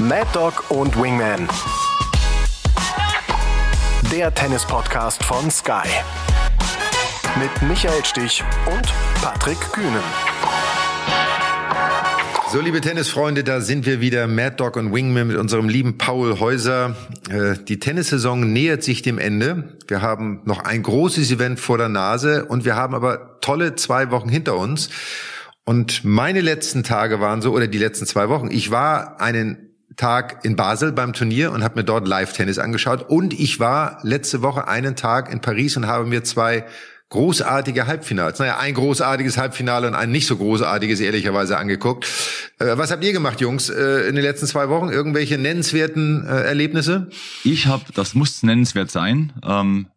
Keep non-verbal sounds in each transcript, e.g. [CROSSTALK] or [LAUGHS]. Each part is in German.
Mad Dog und Wingman. Der Tennis-Podcast von Sky. Mit Michael Stich und Patrick Kühnen. So, liebe Tennisfreunde, da sind wir wieder, Mad Dog und Wingman mit unserem lieben Paul Häuser. Äh, die Tennissaison nähert sich dem Ende. Wir haben noch ein großes Event vor der Nase und wir haben aber tolle zwei Wochen hinter uns. Und meine letzten Tage waren so, oder die letzten zwei Wochen, ich war einen Tag in Basel beim Turnier und habe mir dort Live-Tennis angeschaut. Und ich war letzte Woche einen Tag in Paris und habe mir zwei großartige Halbfinals, naja, ein großartiges Halbfinale und ein nicht so großartiges ehrlicherweise angeguckt. Äh, was habt ihr gemacht, Jungs, äh, in den letzten zwei Wochen? Irgendwelche nennenswerten äh, Erlebnisse? Ich habe, das muss nennenswert sein, ähm,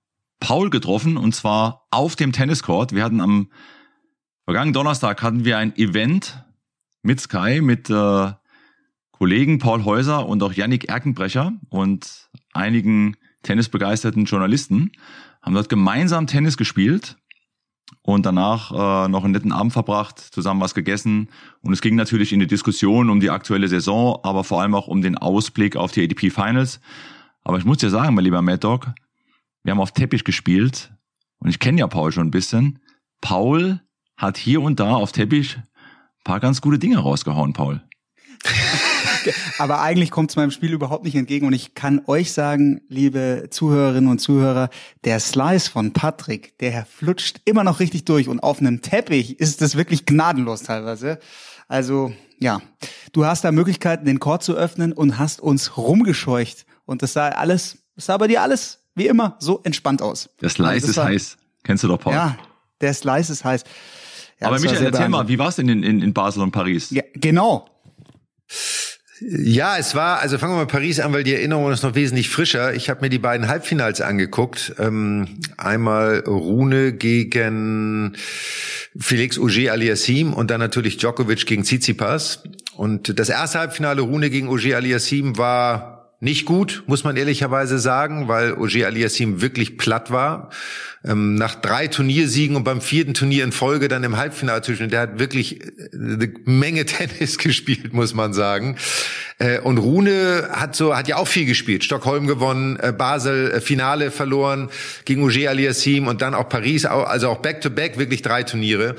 Paul getroffen und zwar auf dem Tenniscourt. Wir hatten am vergangenen Donnerstag hatten wir ein Event mit Sky, mit äh, Kollegen Paul Häuser und auch Yannick Erkenbrecher und einigen tennisbegeisterten Journalisten haben dort gemeinsam Tennis gespielt und danach äh, noch einen netten Abend verbracht, zusammen was gegessen. Und es ging natürlich in die Diskussion um die aktuelle Saison, aber vor allem auch um den Ausblick auf die ADP Finals. Aber ich muss dir sagen, mein lieber Mad Dog, wir haben auf Teppich gespielt und ich kenne ja Paul schon ein bisschen. Paul hat hier und da auf Teppich paar ganz gute Dinge rausgehauen, Paul. [LAUGHS] Aber eigentlich kommt es meinem Spiel überhaupt nicht entgegen. Und ich kann euch sagen, liebe Zuhörerinnen und Zuhörer, der Slice von Patrick, der flutscht immer noch richtig durch. Und auf einem Teppich ist das wirklich gnadenlos teilweise. Also ja, du hast da Möglichkeiten, den Chord zu öffnen und hast uns rumgescheucht. Und das sah alles, das sah bei dir alles wie immer so entspannt aus. Der Slice also ist war, heiß. Kennst du doch, Paul? Ja, der Slice ist heiß. Ja, Aber Michael, erzähl mal, wie war es denn in, in, in Basel und Paris? Ja, genau. Ja, es war, also fangen wir mal Paris an, weil die Erinnerung ist noch wesentlich frischer. Ich habe mir die beiden Halbfinals angeguckt. Ähm, einmal Rune gegen Felix Auger aliassim und dann natürlich Djokovic gegen Tsitsipas. Und das erste Halbfinale Rune gegen Auger aliassim war nicht gut, muss man ehrlicherweise sagen, weil Auger Aliassim wirklich platt war. Ähm, nach drei Turniersiegen und beim vierten Turnier in Folge dann im Halbfinale zwischen, der hat wirklich äh, eine Menge [LAUGHS] Tennis gespielt, muss man sagen. Äh, und Rune hat so, hat ja auch viel gespielt. Stockholm gewonnen, äh, Basel äh, Finale verloren gegen Auger Aliassim und dann auch Paris, also auch Back-to-Back, -back, wirklich drei Turniere.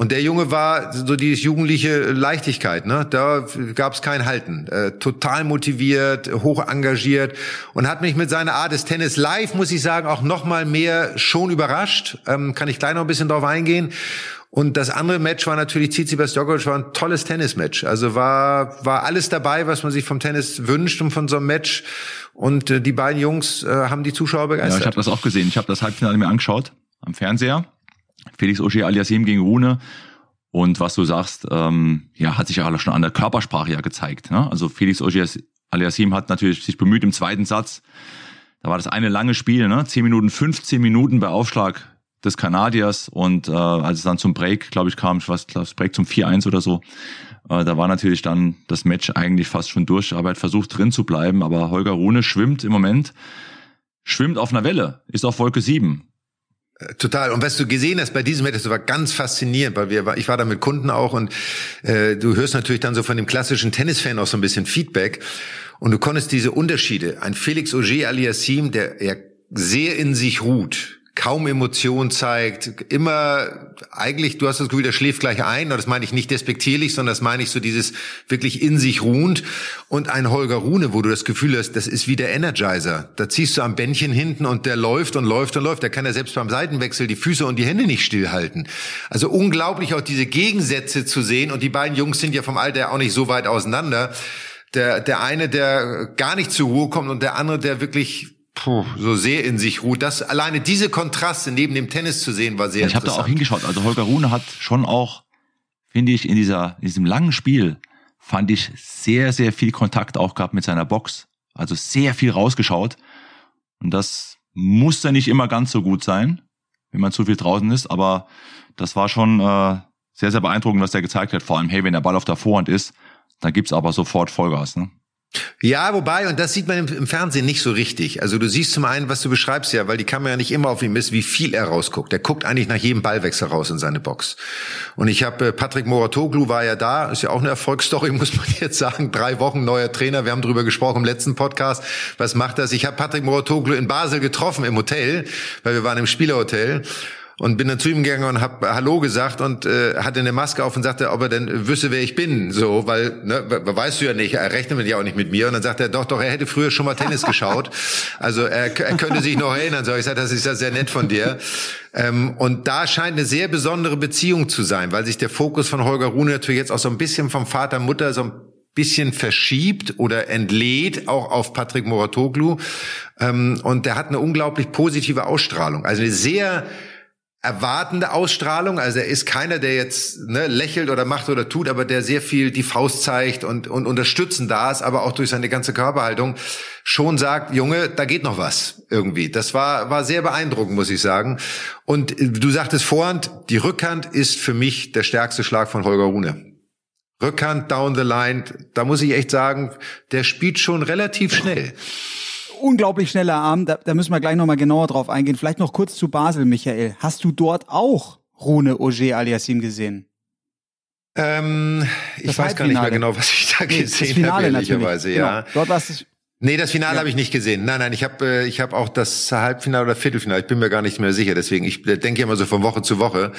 Und der Junge war so dieses jugendliche Leichtigkeit, ne? Da gab es kein Halten. Äh, total motiviert, hoch engagiert und hat mich mit seiner Art des Tennis live, muss ich sagen, auch noch mal mehr schon überrascht. Ähm, kann ich gleich noch ein bisschen drauf eingehen. Und das andere Match war natürlich Tsitsipas Djokovic war ein tolles Tennismatch. Also war war alles dabei, was man sich vom Tennis wünscht und von so einem Match. Und äh, die beiden Jungs äh, haben die Zuschauer begeistert. Ja, ich habe das auch gesehen. Ich habe das Halbfinale mir angeschaut am Fernseher. Felix Auger Aliasim gegen Rune. Und was du sagst, ähm, ja, hat sich ja schon an der Körpersprache ja gezeigt. Ne? Also Felix Auger Aliasim hat natürlich sich bemüht im zweiten Satz. Da war das eine lange Spiel, ne? 10 Minuten, 15 Minuten bei Aufschlag des Kanadiers und äh, als es dann zum Break, glaube ich, kam, ich weiß, das Break zum 4-1 oder so, äh, da war natürlich dann das Match eigentlich fast schon durch, aber er hat versucht drin zu bleiben, aber Holger Rune schwimmt im Moment, schwimmt auf einer Welle, ist auf Wolke 7 Total. Und was du gesehen hast bei diesem Match, das war ganz faszinierend, weil wir, ich war da mit Kunden auch und äh, du hörst natürlich dann so von dem klassischen Tennisfan auch so ein bisschen Feedback und du konntest diese Unterschiede. Ein Felix Auger aliassim, der ja sehr in sich ruht, kaum Emotion zeigt, immer eigentlich, du hast das Gefühl, der schläft gleich ein, das meine ich nicht despektierlich, sondern das meine ich so dieses wirklich in sich ruhend und ein Holger Rune, wo du das Gefühl hast, das ist wie der Energizer. Da ziehst du am Bändchen hinten und der läuft und läuft und läuft. Der kann ja selbst beim Seitenwechsel die Füße und die Hände nicht stillhalten. Also unglaublich auch diese Gegensätze zu sehen und die beiden Jungs sind ja vom Alter auch nicht so weit auseinander. Der, der eine, der gar nicht zur Ruhe kommt und der andere, der wirklich puh, so sehr in sich ruht. Das alleine diese Kontraste neben dem Tennis zu sehen, war sehr ich interessant. Ich habe da auch hingeschaut. Also Holger Rune hat schon auch, finde ich, in dieser in diesem langen Spiel fand ich sehr sehr viel Kontakt auch gehabt mit seiner Box. Also sehr viel rausgeschaut und das muss ja nicht immer ganz so gut sein, wenn man zu viel draußen ist, aber das war schon äh, sehr, sehr beeindruckend, was er gezeigt hat. Vor allem, hey, wenn der Ball auf der Vorhand ist, dann gibt's aber sofort Vollgas. Ne? Ja, wobei, und das sieht man im, Fernsehen nicht so richtig. Also du siehst zum einen, was du beschreibst ja, weil die Kamera nicht immer auf ihm ist, wie viel er rausguckt. Er guckt eigentlich nach jedem Ballwechsel raus in seine Box. Und ich habe, äh, Patrick Moratoglu war ja da, ist ja auch eine Erfolgsstory, [LAUGHS] muss man jetzt sagen. Drei Wochen neuer Trainer, wir haben drüber gesprochen im letzten Podcast. Was macht das? Ich habe Patrick Moratoglu in Basel getroffen im Hotel, weil wir waren im Spielerhotel und bin dann zu ihm gegangen und habe Hallo gesagt und äh, hatte eine Maske auf und sagte, ob er denn wüsste, wer ich bin, so, weil ne, weißt du ja nicht, er rechnet ja auch nicht mit mir und dann sagt er, doch, doch, er hätte früher schon mal Tennis geschaut, [LAUGHS] also er, er könnte sich noch erinnern, so ich sage, das ist ja sehr nett von dir. Ähm, und da scheint eine sehr besondere Beziehung zu sein, weil sich der Fokus von Holger Rune natürlich jetzt auch so ein bisschen vom Vater Mutter so ein bisschen verschiebt oder entlädt, auch auf Patrick Moratoglu. Ähm, und der hat eine unglaublich positive Ausstrahlung. Also eine sehr erwartende Ausstrahlung. Also er ist keiner, der jetzt ne, lächelt oder macht oder tut, aber der sehr viel die Faust zeigt und, und unterstützen da ist, aber auch durch seine ganze Körperhaltung schon sagt, Junge, da geht noch was irgendwie. Das war, war sehr beeindruckend, muss ich sagen. Und du sagtest Vorhand, die Rückhand ist für mich der stärkste Schlag von Holger Rune. Rückhand down the line, da muss ich echt sagen, der spielt schon relativ schnell unglaublich schneller Arm. Da, da müssen wir gleich nochmal genauer drauf eingehen. Vielleicht noch kurz zu Basel, Michael. Hast du dort auch Rune Auger Aliassim gesehen? Ähm, ich weiß gar nicht mehr genau, was ich da nee, gesehen habe, ehrlicherweise, ja. Genau. Dort war es Nee, das Finale ja. habe ich nicht gesehen. Nein, nein, ich habe äh, ich habe auch das Halbfinale oder Viertelfinale, ich bin mir gar nicht mehr sicher, deswegen ich denke immer so von Woche zu Woche.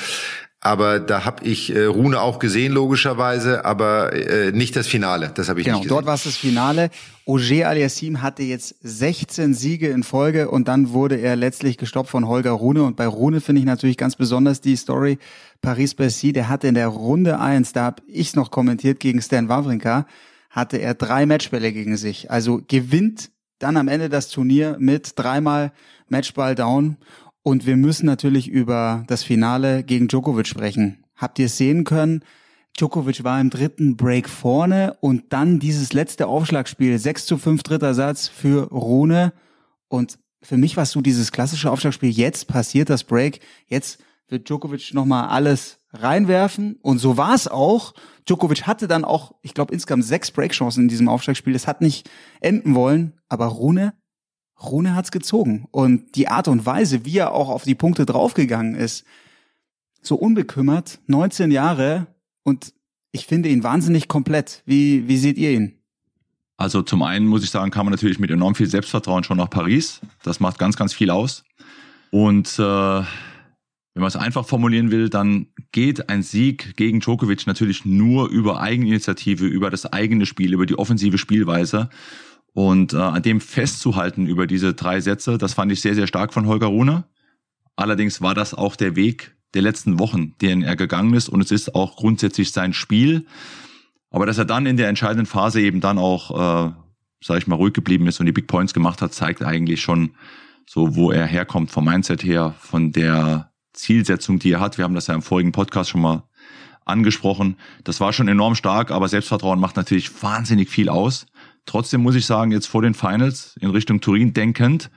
Aber da habe ich äh, Rune auch gesehen, logischerweise, aber äh, nicht das Finale. Das habe ich genau, nicht gesehen. Dort war es das Finale. Auger Aliassim hatte jetzt 16 Siege in Folge und dann wurde er letztlich gestoppt von Holger Rune. Und bei Rune finde ich natürlich ganz besonders die Story Paris-Bercy. Der hatte in der Runde eins, da habe ich noch kommentiert gegen Stan Wawrinka, hatte er drei Matchbälle gegen sich. Also gewinnt dann am Ende das Turnier mit dreimal Matchball down und wir müssen natürlich über das Finale gegen Djokovic sprechen. Habt ihr es sehen können? Djokovic war im dritten Break vorne und dann dieses letzte Aufschlagspiel, 6 zu 5 dritter Satz für Rune. Und für mich war es so dieses klassische Aufschlagspiel, jetzt passiert das Break, jetzt wird Djokovic nochmal alles reinwerfen. Und so war es auch. Djokovic hatte dann auch, ich glaube, insgesamt sechs Breakchancen in diesem Aufschlagspiel. Es hat nicht enden wollen, aber Rune Rune hat's gezogen. Und die Art und Weise, wie er auch auf die Punkte draufgegangen ist, so unbekümmert, 19 Jahre und ich finde ihn wahnsinnig komplett. Wie, wie seht ihr ihn? Also zum einen muss ich sagen, kam man natürlich mit enorm viel Selbstvertrauen schon nach Paris. Das macht ganz, ganz viel aus. Und äh, wenn man es einfach formulieren will, dann geht ein Sieg gegen Djokovic natürlich nur über Eigeninitiative, über das eigene Spiel, über die offensive Spielweise. Und äh, an dem festzuhalten über diese drei Sätze, das fand ich sehr, sehr stark von Holger Rune. Allerdings war das auch der Weg der letzten Wochen, den er gegangen ist. Und es ist auch grundsätzlich sein Spiel. Aber dass er dann in der entscheidenden Phase eben dann auch, äh, sage ich mal, ruhig geblieben ist und die Big Points gemacht hat, zeigt eigentlich schon so, wo er herkommt vom Mindset her, von der Zielsetzung, die er hat. Wir haben das ja im vorigen Podcast schon mal angesprochen. Das war schon enorm stark, aber Selbstvertrauen macht natürlich wahnsinnig viel aus. Trotzdem muss ich sagen, jetzt vor den Finals in Richtung Turin denkend,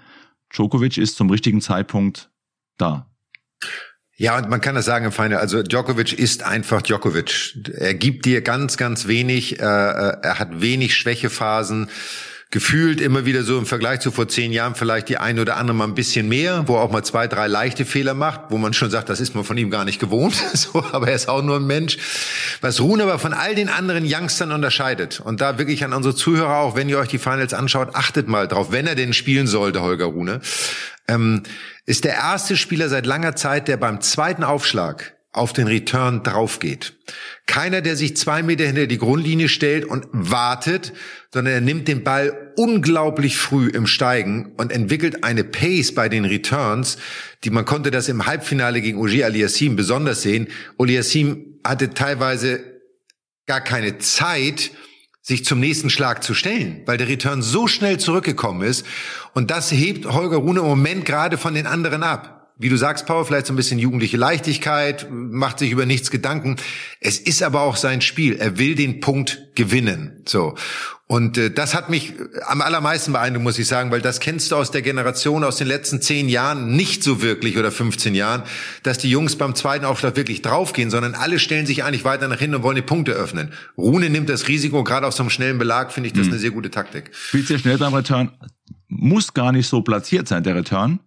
Djokovic ist zum richtigen Zeitpunkt da. Ja, und man kann das sagen im Final. Also Djokovic ist einfach Djokovic. Er gibt dir ganz, ganz wenig. Äh, äh er hat wenig Schwächephasen gefühlt immer wieder so im Vergleich zu vor zehn Jahren vielleicht die ein oder andere mal ein bisschen mehr, wo er auch mal zwei, drei leichte Fehler macht, wo man schon sagt, das ist man von ihm gar nicht gewohnt, [LAUGHS] so, aber er ist auch nur ein Mensch. Was Rune aber von all den anderen Youngstern unterscheidet und da wirklich an unsere Zuhörer auch, wenn ihr euch die Finals anschaut, achtet mal drauf, wenn er denn spielen sollte, Holger Rune, ähm, ist der erste Spieler seit langer Zeit, der beim zweiten Aufschlag auf den Return draufgeht. Keiner, der sich zwei Meter hinter die Grundlinie stellt und wartet, sondern er nimmt den Ball unglaublich früh im Steigen und entwickelt eine Pace bei den Returns, die man konnte das im Halbfinale gegen Ogier Aliassim besonders sehen. Aliassim hatte teilweise gar keine Zeit, sich zum nächsten Schlag zu stellen, weil der Return so schnell zurückgekommen ist. Und das hebt Holger Rune im Moment gerade von den anderen ab wie du sagst, Paul, vielleicht so ein bisschen jugendliche Leichtigkeit, macht sich über nichts Gedanken. Es ist aber auch sein Spiel. Er will den Punkt gewinnen. So. Und äh, das hat mich am allermeisten beeindruckt, muss ich sagen, weil das kennst du aus der Generation aus den letzten zehn Jahren nicht so wirklich oder 15 Jahren, dass die Jungs beim zweiten Aufschlag wirklich draufgehen, sondern alle stellen sich eigentlich weiter nach hinten und wollen die Punkte öffnen. Rune nimmt das Risiko, gerade auf so einem schnellen Belag finde ich das mhm. eine sehr gute Taktik. Spielt sehr schnell beim Return, muss gar nicht so platziert sein, der Return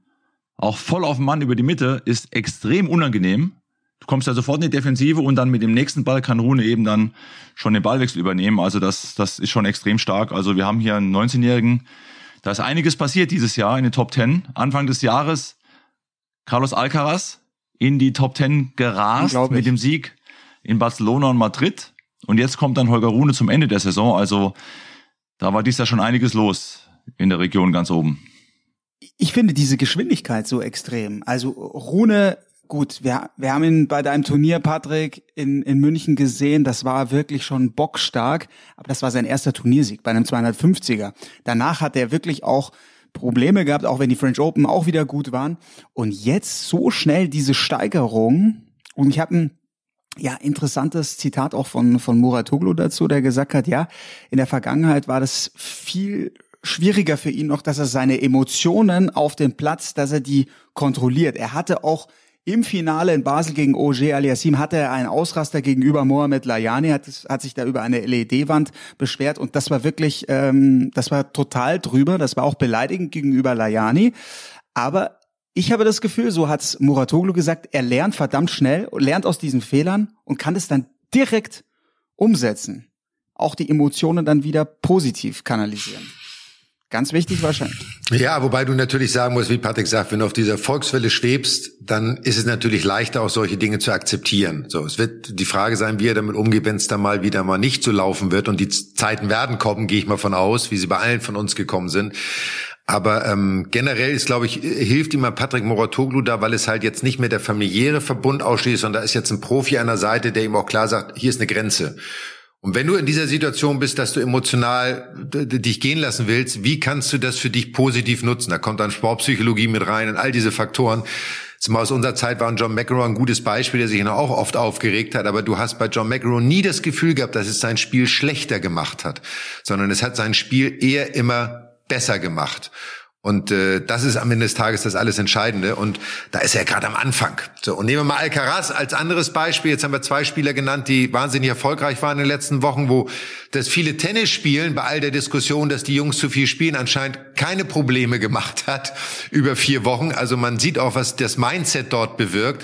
auch voll auf den Mann über die Mitte, ist extrem unangenehm. Du kommst ja sofort in die Defensive und dann mit dem nächsten Ball kann Rune eben dann schon den Ballwechsel übernehmen. Also das, das ist schon extrem stark. Also wir haben hier einen 19-Jährigen. Da ist einiges passiert dieses Jahr in den Top 10. Anfang des Jahres Carlos Alcaraz in die Top 10 gerast mit dem Sieg in Barcelona und Madrid. Und jetzt kommt dann Holger Rune zum Ende der Saison. Also da war dies Jahr schon einiges los in der Region ganz oben ich finde diese Geschwindigkeit so extrem. Also Rune, gut, wir, wir haben ihn bei deinem Turnier, Patrick, in, in München gesehen. Das war wirklich schon bockstark. Aber das war sein erster Turniersieg bei einem 250er. Danach hat er wirklich auch Probleme gehabt, auch wenn die French Open auch wieder gut waren. Und jetzt so schnell diese Steigerung. Und ich habe ein ja, interessantes Zitat auch von, von Muratoglu dazu, der gesagt hat, ja, in der Vergangenheit war das viel schwieriger für ihn noch, dass er seine Emotionen auf dem Platz, dass er die kontrolliert. Er hatte auch im Finale in Basel gegen Oger Aliassim hatte er einen Ausraster gegenüber Mohamed Layani, hat, hat sich da über eine LED-Wand beschwert und das war wirklich, ähm, das war total drüber, das war auch beleidigend gegenüber Layani. Aber ich habe das Gefühl, so hat's Muratoglu gesagt, er lernt verdammt schnell, lernt aus diesen Fehlern und kann es dann direkt umsetzen. Auch die Emotionen dann wieder positiv kanalisieren. Ganz wichtig wahrscheinlich. Ja, wobei du natürlich sagen musst, wie Patrick sagt, wenn du auf dieser Volkswelle schwebst, dann ist es natürlich leichter, auch solche Dinge zu akzeptieren. So, es wird die Frage sein, wie er damit umgeht, wenn es dann mal wieder mal nicht so laufen wird. Und die Zeiten werden kommen, gehe ich mal von aus, wie sie bei allen von uns gekommen sind. Aber ähm, generell ist, glaube ich, hilft ihm mal Patrick Moratoglu da, weil es halt jetzt nicht mehr der familiäre Verbund ausschließt, sondern da ist jetzt ein Profi an der Seite, der ihm auch klar sagt, hier ist eine Grenze. Und wenn du in dieser Situation bist, dass du emotional dich gehen lassen willst, wie kannst du das für dich positiv nutzen? Da kommt dann Sportpsychologie mit rein und all diese Faktoren. Zumal aus unserer Zeit war John McEnroe ein gutes Beispiel, der sich auch oft aufgeregt hat. Aber du hast bei John McEnroe nie das Gefühl gehabt, dass es sein Spiel schlechter gemacht hat, sondern es hat sein Spiel eher immer besser gemacht. Und äh, das ist am Ende des Tages das alles Entscheidende. Und da ist er gerade am Anfang. So, und nehmen wir mal Alcaraz als anderes Beispiel. Jetzt haben wir zwei Spieler genannt, die wahnsinnig erfolgreich waren in den letzten Wochen, wo das viele Tennis spielen, bei all der Diskussion, dass die Jungs zu viel spielen, anscheinend keine Probleme gemacht hat über vier Wochen. Also man sieht auch, was das Mindset dort bewirkt.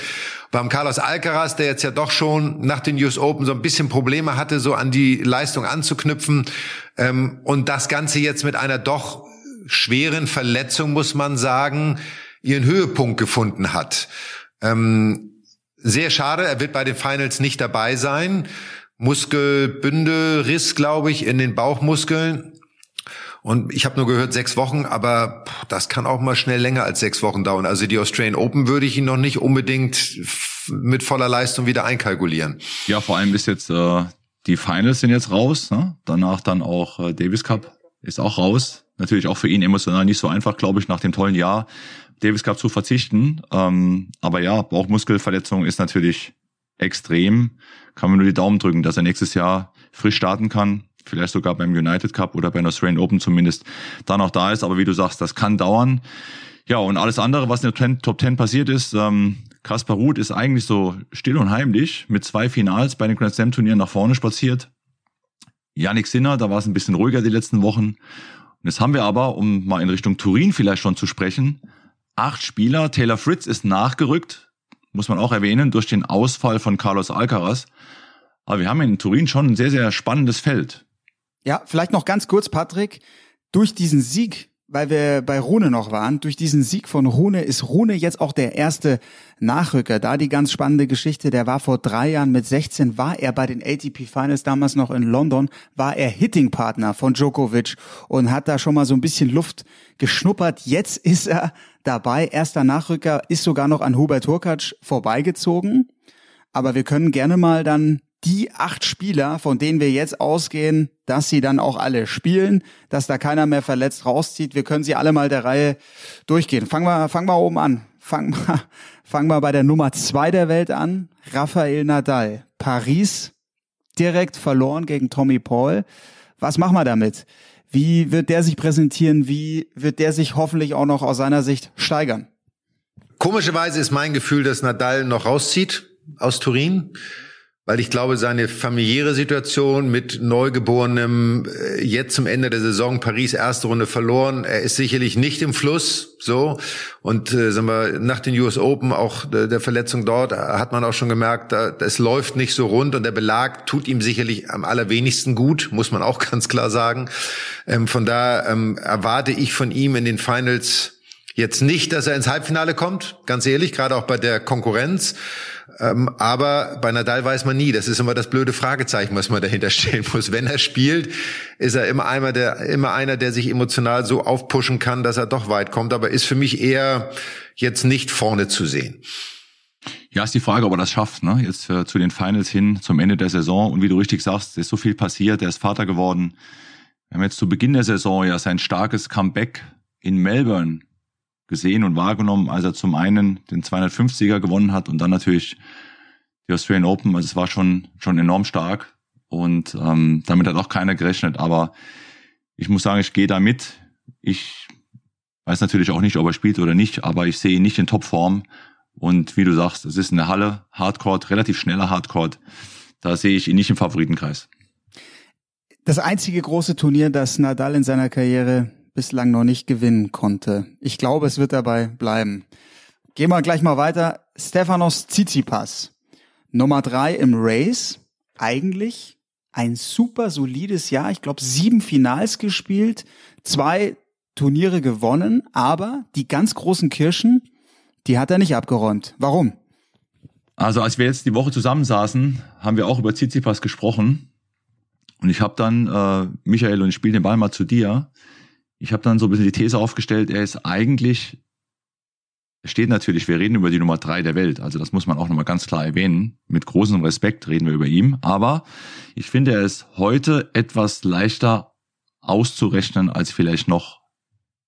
Beim Carlos Alcaraz, der jetzt ja doch schon nach den US Open so ein bisschen Probleme hatte, so an die Leistung anzuknüpfen. Ähm, und das Ganze jetzt mit einer doch schweren Verletzung, muss man sagen, ihren Höhepunkt gefunden hat. Ähm, sehr schade, er wird bei den Finals nicht dabei sein. Muskelbündelriss, glaube ich, in den Bauchmuskeln. Und ich habe nur gehört, sechs Wochen, aber das kann auch mal schnell länger als sechs Wochen dauern. Also die Australian Open würde ich ihn noch nicht unbedingt mit voller Leistung wieder einkalkulieren. Ja, vor allem ist jetzt äh, die Finals sind jetzt raus. Ne? Danach dann auch äh, Davis Cup ist auch raus natürlich auch für ihn emotional nicht so einfach, glaube ich, nach dem tollen Jahr Davis Cup zu verzichten. Ähm, aber ja, Bauchmuskelverletzung ist natürlich extrem. Kann man nur die Daumen drücken, dass er nächstes Jahr frisch starten kann. Vielleicht sogar beim United Cup oder beim Australian Open zumindest dann auch da ist. Aber wie du sagst, das kann dauern. Ja, und alles andere, was in der Top 10 passiert ist, ähm, Kaspar Ruth ist eigentlich so still und heimlich mit zwei Finals bei den Grand Slam Turnieren nach vorne spaziert. Yannick Sinner, da war es ein bisschen ruhiger die letzten Wochen. Und jetzt haben wir aber, um mal in Richtung Turin vielleicht schon zu sprechen, acht Spieler. Taylor Fritz ist nachgerückt, muss man auch erwähnen, durch den Ausfall von Carlos Alcaraz. Aber wir haben in Turin schon ein sehr, sehr spannendes Feld. Ja, vielleicht noch ganz kurz, Patrick. Durch diesen Sieg weil wir bei Rune noch waren, durch diesen Sieg von Rune ist Rune jetzt auch der erste Nachrücker. Da die ganz spannende Geschichte, der war vor drei Jahren mit 16, war er bei den ATP Finals damals noch in London, war er Hitting-Partner von Djokovic und hat da schon mal so ein bisschen Luft geschnuppert. Jetzt ist er dabei, erster Nachrücker, ist sogar noch an Hubert Hurkacz vorbeigezogen. Aber wir können gerne mal dann die acht Spieler, von denen wir jetzt ausgehen, dass sie dann auch alle spielen, dass da keiner mehr verletzt rauszieht. Wir können sie alle mal der Reihe durchgehen. Fangen wir, fangen wir oben an. Fangen wir, [LAUGHS] fangen wir bei der Nummer zwei der Welt an. Rafael Nadal. Paris direkt verloren gegen Tommy Paul. Was machen wir damit? Wie wird der sich präsentieren? Wie wird der sich hoffentlich auch noch aus seiner Sicht steigern? Komischerweise ist mein Gefühl, dass Nadal noch rauszieht aus Turin weil ich glaube, seine familiäre Situation mit Neugeborenem äh, jetzt zum Ende der Saison Paris erste Runde verloren, er ist sicherlich nicht im Fluss, so und äh, sagen wir nach den US Open auch der, der Verletzung dort hat man auch schon gemerkt, es läuft nicht so rund und der Belag tut ihm sicherlich am allerwenigsten gut, muss man auch [LAUGHS] ganz klar sagen. Ähm, von da ähm, erwarte ich von ihm in den Finals jetzt nicht, dass er ins Halbfinale kommt, ganz ehrlich, gerade auch bei der Konkurrenz. Ähm, aber bei Nadal weiß man nie. Das ist immer das blöde Fragezeichen, was man dahinter stellen muss. Wenn er spielt, ist er immer einer, der, immer einer, der sich emotional so aufpushen kann, dass er doch weit kommt. Aber ist für mich eher jetzt nicht vorne zu sehen. Ja, ist die Frage, ob er das schafft, ne? Jetzt äh, zu den Finals hin, zum Ende der Saison. Und wie du richtig sagst, ist so viel passiert. Er ist Vater geworden. Wir haben jetzt zu Beginn der Saison ja sein starkes Comeback in Melbourne gesehen und wahrgenommen, als er zum einen den 250er gewonnen hat und dann natürlich die Australian Open. Also es war schon, schon enorm stark und ähm, damit hat auch keiner gerechnet. Aber ich muss sagen, ich gehe da mit. Ich weiß natürlich auch nicht, ob er spielt oder nicht, aber ich sehe ihn nicht in Topform. Und wie du sagst, es ist eine Halle, Hardcore, relativ schneller Hardcore. Da sehe ich ihn nicht im Favoritenkreis. Das einzige große Turnier, das Nadal in seiner Karriere bislang noch nicht gewinnen konnte. Ich glaube, es wird dabei bleiben. Gehen wir gleich mal weiter. Stefanos Tsitsipas. Nummer drei im Race. Eigentlich ein super solides Jahr. Ich glaube, sieben Finals gespielt, zwei Turniere gewonnen, aber die ganz großen Kirschen, die hat er nicht abgeräumt. Warum? Also als wir jetzt die Woche zusammensaßen, haben wir auch über Tsitsipas gesprochen. Und ich habe dann, äh, Michael, und ich spiele den Ball mal zu dir, ich habe dann so ein bisschen die These aufgestellt, er ist eigentlich, steht natürlich, wir reden über die Nummer drei der Welt, also das muss man auch nochmal ganz klar erwähnen. Mit großem Respekt reden wir über ihn, aber ich finde, er ist heute etwas leichter auszurechnen als vielleicht noch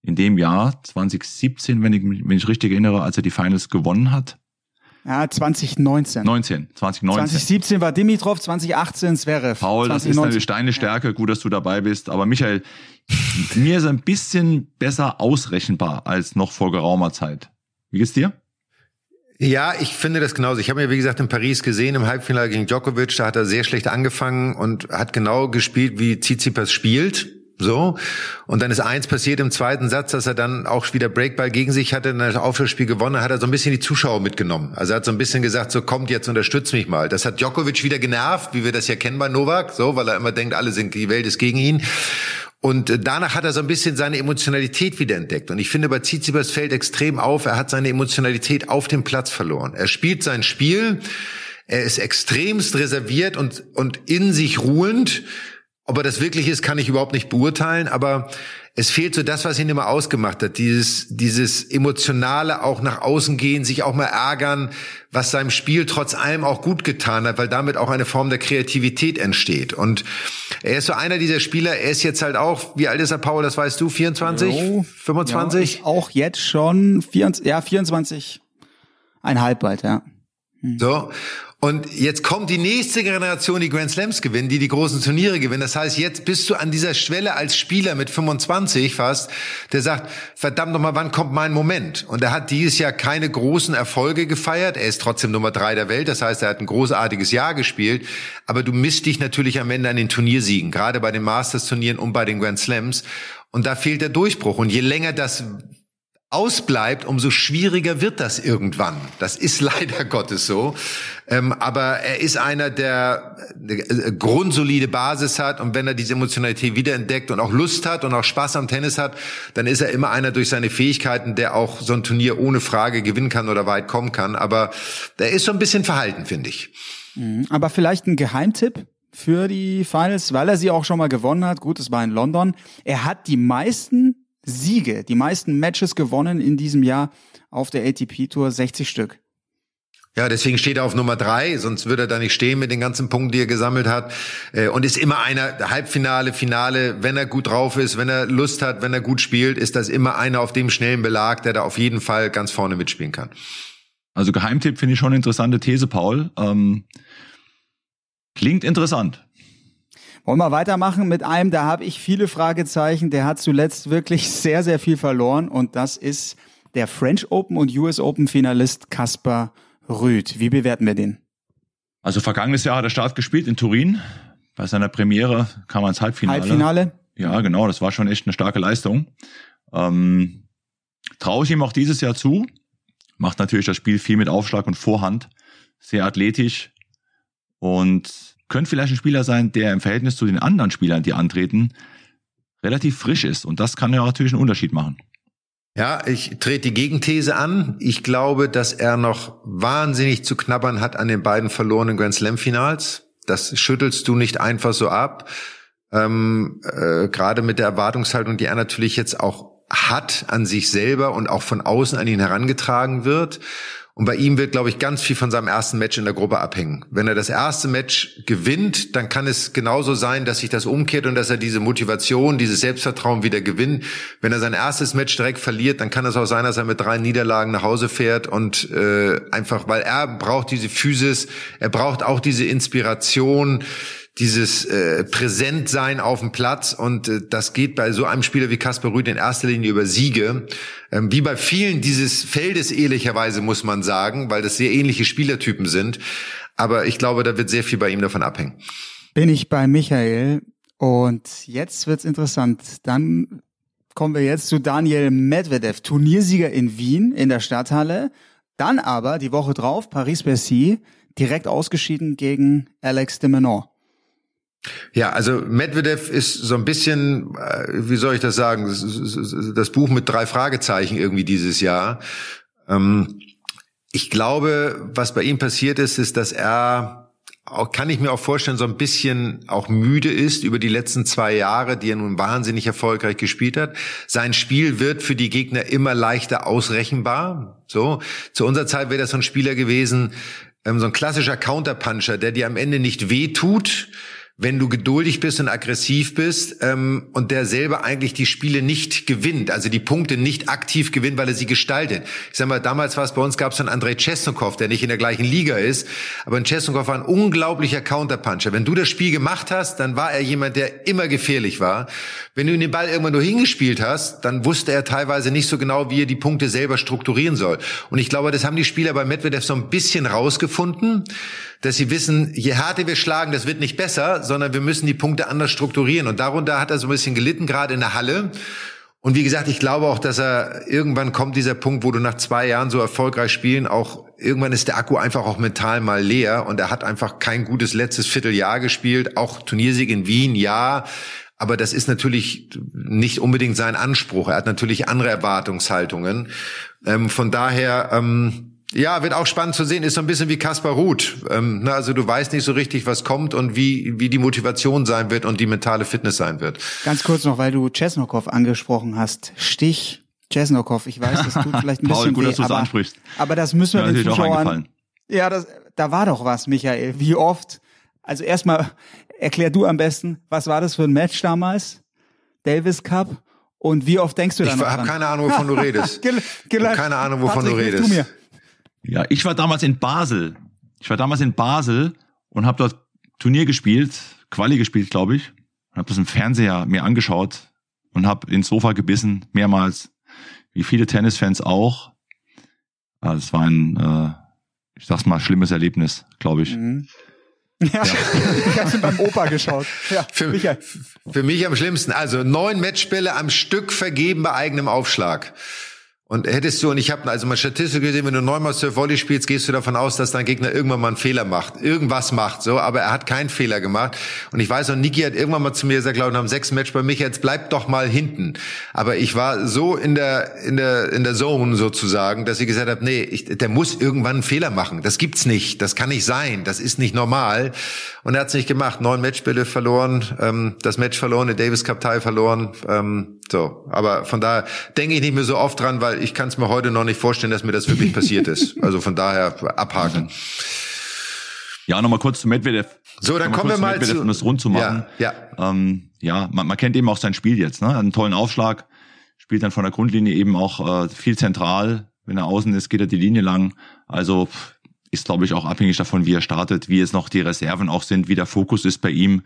in dem Jahr 2017, wenn ich, wenn ich richtig erinnere, als er die Finals gewonnen hat. Ja, 2019. 19, 2019. 2017 war Dimitrov, 2018 Zverev. Paul, 2019. das ist natürlich deine Stärke, gut, dass du dabei bist. Aber Michael, [LAUGHS] mir ist ein bisschen besser ausrechenbar als noch vor geraumer Zeit. Wie geht's dir? Ja, ich finde das genauso. Ich habe mir, wie gesagt, in Paris gesehen, im Halbfinale gegen Djokovic, da hat er sehr schlecht angefangen und hat genau gespielt, wie Tsitsipas spielt. So. Und dann ist eins passiert im zweiten Satz, dass er dann auch wieder Breakball gegen sich hatte, dann das Aufschlussspiel gewonnen, hat er so ein bisschen die Zuschauer mitgenommen. Also er hat so ein bisschen gesagt, so kommt jetzt, unterstützt mich mal. Das hat Djokovic wieder genervt, wie wir das ja kennen bei Novak, so, weil er immer denkt, alle sind, die Welt ist gegen ihn. Und äh, danach hat er so ein bisschen seine Emotionalität wieder entdeckt. Und ich finde, bei Tsitsipas fällt extrem auf, er hat seine Emotionalität auf dem Platz verloren. Er spielt sein Spiel, er ist extremst reserviert und, und in sich ruhend, ob er das wirklich ist, kann ich überhaupt nicht beurteilen, aber es fehlt so das, was ihn immer ausgemacht hat, dieses, dieses emotionale auch nach außen gehen, sich auch mal ärgern, was seinem Spiel trotz allem auch gut getan hat, weil damit auch eine Form der Kreativität entsteht. Und er ist so einer dieser Spieler, er ist jetzt halt auch, wie alt ist er, Paul, das weißt du, 24, jo, 25? Ja, auch jetzt schon, 24, ja, 24, ein halb bald, ja. Hm. So. Und jetzt kommt die nächste Generation, die Grand Slams gewinnen, die die großen Turniere gewinnen. Das heißt, jetzt bist du an dieser Schwelle als Spieler mit 25 fast, der sagt, verdammt nochmal, wann kommt mein Moment? Und er hat dieses Jahr keine großen Erfolge gefeiert. Er ist trotzdem Nummer drei der Welt. Das heißt, er hat ein großartiges Jahr gespielt. Aber du misst dich natürlich am Ende an den Turniersiegen, gerade bei den Masters-Turnieren und bei den Grand Slams. Und da fehlt der Durchbruch. Und je länger das ausbleibt, umso schwieriger wird das irgendwann. Das ist [LAUGHS] leider Gottes so. Ähm, aber er ist einer, der eine äh, grundsolide Basis hat und wenn er diese Emotionalität wiederentdeckt und auch Lust hat und auch Spaß am Tennis hat, dann ist er immer einer durch seine Fähigkeiten, der auch so ein Turnier ohne Frage gewinnen kann oder weit kommen kann. Aber der ist so ein bisschen verhalten, finde ich. Mhm. Aber vielleicht ein Geheimtipp? für die Finals, weil er sie auch schon mal gewonnen hat. Gut, es war in London. Er hat die meisten Siege, die meisten Matches gewonnen in diesem Jahr auf der ATP Tour, 60 Stück. Ja, deswegen steht er auf Nummer drei, sonst würde er da nicht stehen mit den ganzen Punkten, die er gesammelt hat. Äh, und ist immer einer, Halbfinale, Finale, wenn er gut drauf ist, wenn er Lust hat, wenn er gut spielt, ist das immer einer auf dem schnellen Belag, der da auf jeden Fall ganz vorne mitspielen kann. Also Geheimtipp finde ich schon eine interessante These, Paul. Ähm, klingt interessant. Wollen wir weitermachen mit einem, da habe ich viele Fragezeichen. Der hat zuletzt wirklich sehr, sehr viel verloren und das ist der French Open und US Open Finalist Kaspar Rüd. Wie bewerten wir den? Also vergangenes Jahr hat er Start gespielt in Turin. Bei seiner Premiere kam er ins Halbfinale. Halbfinale? Ja, genau. Das war schon echt eine starke Leistung. Ähm, Traue ich ihm auch dieses Jahr zu. Macht natürlich das Spiel viel mit Aufschlag und Vorhand. Sehr athletisch. Und könnte vielleicht ein Spieler sein, der im Verhältnis zu den anderen Spielern, die antreten, relativ frisch ist. Und das kann ja natürlich einen Unterschied machen. Ja, ich trete die Gegenthese an. Ich glaube, dass er noch wahnsinnig zu knabbern hat an den beiden verlorenen Grand Slam Finals. Das schüttelst du nicht einfach so ab. Ähm, äh, Gerade mit der Erwartungshaltung, die er natürlich jetzt auch hat an sich selber und auch von außen an ihn herangetragen wird. Und bei ihm wird, glaube ich, ganz viel von seinem ersten Match in der Gruppe abhängen. Wenn er das erste Match gewinnt, dann kann es genauso sein, dass sich das umkehrt und dass er diese Motivation, dieses Selbstvertrauen wieder gewinnt. Wenn er sein erstes Match direkt verliert, dann kann es auch sein, dass er mit drei Niederlagen nach Hause fährt und äh, einfach, weil er braucht diese Physis, er braucht auch diese Inspiration dieses äh, Präsentsein auf dem Platz und äh, das geht bei so einem Spieler wie Kasper Rüth in erster Linie über Siege. Ähm, wie bei vielen dieses Feldes ehrlicherweise muss man sagen, weil das sehr ähnliche Spielertypen sind. Aber ich glaube, da wird sehr viel bei ihm davon abhängen. Bin ich bei Michael und jetzt wird's interessant. Dann kommen wir jetzt zu Daniel Medvedev, Turniersieger in Wien in der Stadthalle. Dann aber die Woche drauf Paris-Bercy direkt ausgeschieden gegen Alex de Menor. Ja, also Medvedev ist so ein bisschen, äh, wie soll ich das sagen, das Buch mit drei Fragezeichen irgendwie dieses Jahr. Ähm, ich glaube, was bei ihm passiert ist, ist, dass er auch, kann ich mir auch vorstellen, so ein bisschen auch müde ist über die letzten zwei Jahre, die er nun wahnsinnig erfolgreich gespielt hat. Sein Spiel wird für die Gegner immer leichter ausrechenbar. So. Zu unserer Zeit wäre das so ein Spieler gewesen, ähm, so ein klassischer Counterpuncher, der dir am Ende nicht wehtut, wenn du geduldig bist und aggressiv bist ähm, und der selber eigentlich die Spiele nicht gewinnt, also die Punkte nicht aktiv gewinnt, weil er sie gestaltet. Ich sag mal, damals war es bei uns, gab es dann Andrei Chesnokov, der nicht in der gleichen Liga ist, aber ein Chesnokov war ein unglaublicher Counterpuncher. Wenn du das Spiel gemacht hast, dann war er jemand, der immer gefährlich war. Wenn du den Ball irgendwann nur hingespielt hast, dann wusste er teilweise nicht so genau, wie er die Punkte selber strukturieren soll. Und ich glaube, das haben die Spieler bei Medvedev so ein bisschen rausgefunden dass sie wissen, je härter wir schlagen, das wird nicht besser, sondern wir müssen die Punkte anders strukturieren. Und darunter hat er so ein bisschen gelitten, gerade in der Halle. Und wie gesagt, ich glaube auch, dass er irgendwann kommt dieser Punkt, wo du nach zwei Jahren so erfolgreich spielen, auch irgendwann ist der Akku einfach auch mental mal leer und er hat einfach kein gutes letztes Vierteljahr gespielt. Auch Turniersieg in Wien, ja. Aber das ist natürlich nicht unbedingt sein Anspruch. Er hat natürlich andere Erwartungshaltungen. Ähm, von daher, ähm, ja, wird auch spannend zu sehen. Ist so ein bisschen wie Kaspar Ruth. Ähm, na, also du weißt nicht so richtig, was kommt und wie, wie die Motivation sein wird und die mentale Fitness sein wird. Ganz kurz noch, weil du Chesnokov angesprochen hast. Stich Chesnokov. Ich weiß, das tut [LAUGHS] vielleicht ein Paul, bisschen gut, weh, dass du aber, ansprichst. aber das müssen wir Ja, den natürlich auch Zuschauern... Ja, das, da war doch was, Michael. Wie oft? Also erstmal erklär du am besten, was war das für ein Match damals? Davis Cup? Und wie oft denkst du da Ich noch habe dran? keine Ahnung, wovon du [LAUGHS] redest. Gel- keine Ahnung, wovon Patrick, du redest. Du mir. Ja, ich war damals in Basel. Ich war damals in Basel und habe dort Turnier gespielt, Quali gespielt, glaube ich. Und habe das im Fernseher mir angeschaut und habe ins Sofa gebissen, mehrmals, wie viele Tennisfans auch. Also es war ein, äh, ich sag's mal, schlimmes Erlebnis, glaube ich. Mhm. [LAUGHS] Ja, ich habe beim Opa geschaut. Ja, Für, Michael. für mich am schlimmsten. Also neun Matchbälle am Stück vergeben bei eigenem Aufschlag. Und hättest du, und ich habe also mal Statistik gesehen, wenn du neunmal Surf Volley spielst, gehst du davon aus, dass dein Gegner irgendwann mal einen Fehler macht. Irgendwas macht, so. Aber er hat keinen Fehler gemacht. Und ich weiß noch, Niki hat irgendwann mal zu mir gesagt, glaube ich, dem sechsten Match bei mich, jetzt bleib doch mal hinten. Aber ich war so in der, in der, in der Zone sozusagen, dass ich gesagt habe, nee, ich, der muss irgendwann einen Fehler machen. Das gibt's nicht. Das kann nicht sein. Das ist nicht normal. Und er hat's nicht gemacht. Neun Matchbälle verloren, ähm, das Match verloren, den Davis Cup Teil verloren. Ähm, so, aber von daher denke ich nicht mehr so oft dran, weil ich kann es mir heute noch nicht vorstellen, dass mir das wirklich passiert ist. [LAUGHS] Also von daher abhaken. Ja, nochmal kurz zu Medvedev. So, dann kommen wir mal Medvedev, zu, um das rund zu machen. Ja, ja. Ähm, ja man, man kennt eben auch sein Spiel jetzt. Ne? Hat einen tollen Aufschlag, spielt dann von der Grundlinie eben auch äh, viel zentral. Wenn er außen ist, geht er die Linie lang. Also ist, glaube ich, auch abhängig davon, wie er startet, wie es noch die Reserven auch sind, wie der Fokus ist bei ihm.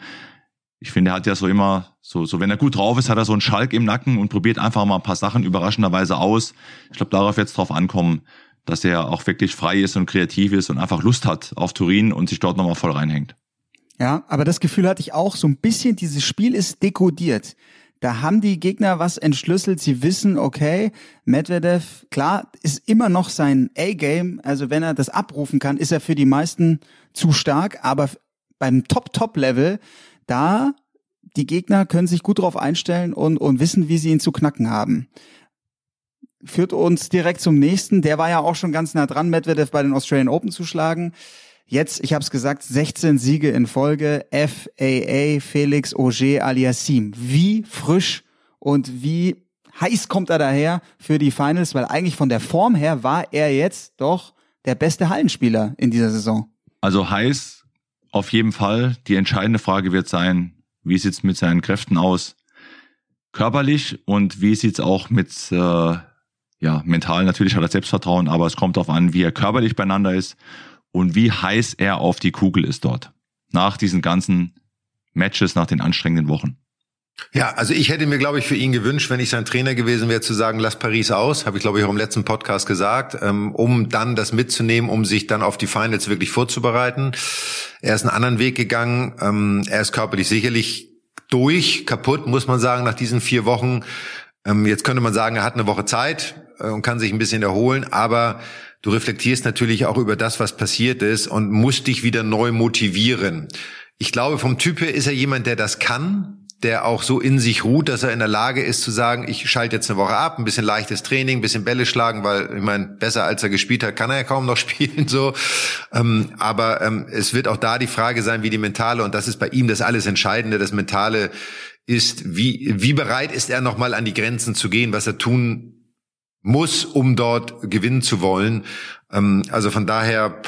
Ich finde, er hat ja so immer, so, so wenn er gut drauf ist, hat er so einen Schalk im Nacken und probiert einfach mal ein paar Sachen überraschenderweise aus. Ich glaube, darauf es drauf ankommen, dass er auch wirklich frei ist und kreativ ist und einfach Lust hat auf Turin und sich dort nochmal voll reinhängt. Ja, aber das Gefühl hatte ich auch so ein bisschen, dieses Spiel ist dekodiert. Da haben die Gegner was entschlüsselt. Sie wissen, okay, Medvedev, klar, ist immer noch sein A-Game. Also wenn er das abrufen kann, ist er für die meisten zu stark. Aber beim Top-Top-Level, da die Gegner können sich gut darauf einstellen und, und wissen, wie sie ihn zu knacken haben. Führt uns direkt zum nächsten. Der war ja auch schon ganz nah dran, Medvedev bei den Australian Open zu schlagen. Jetzt, ich habe es gesagt, 16 Siege in Folge. FAA Felix Auger Aliassim. Wie frisch und wie heiß kommt er daher für die Finals? Weil eigentlich von der Form her war er jetzt doch der beste Hallenspieler in dieser Saison. Also heiß auf jeden Fall. Die entscheidende Frage wird sein, wie sieht's mit seinen Kräften aus? Körperlich und wie sieht's auch mit äh, ja mental? Natürlich hat er Selbstvertrauen, aber es kommt darauf an, wie er körperlich beieinander ist und wie heiß er auf die Kugel ist dort. Nach diesen ganzen Matches, nach den anstrengenden Wochen. Ja, also ich hätte mir, glaube ich, für ihn gewünscht, wenn ich sein Trainer gewesen wäre, zu sagen, lass Paris aus, habe ich, glaube ich, auch im letzten Podcast gesagt, ähm, um dann das mitzunehmen, um sich dann auf die Finals wirklich vorzubereiten. Er ist einen anderen Weg gegangen. Ähm, er ist körperlich sicherlich durch, kaputt, muss man sagen, nach diesen vier Wochen. Ähm, jetzt könnte man sagen, er hat eine Woche Zeit äh, und kann sich ein bisschen erholen, aber du reflektierst natürlich auch über das, was passiert ist und musst dich wieder neu motivieren. Ich glaube, vom Typ her ist er jemand, der das kann, der auch so in sich ruht, dass er in der Lage ist zu sagen, ich schalte jetzt eine Woche ab, ein bisschen leichtes Training, ein bisschen Bälle schlagen, weil ich meine, besser als er gespielt hat, kann er ja kaum noch [LAUGHS] spielen so. Ähm, aber ähm, es wird auch da die Frage sein, wie die mentale und das ist bei ihm das alles Entscheidende, das mentale ist, wie wie bereit ist er nochmal an die Grenzen zu gehen, was er tun muss, um dort gewinnen zu wollen. Ähm, also von daher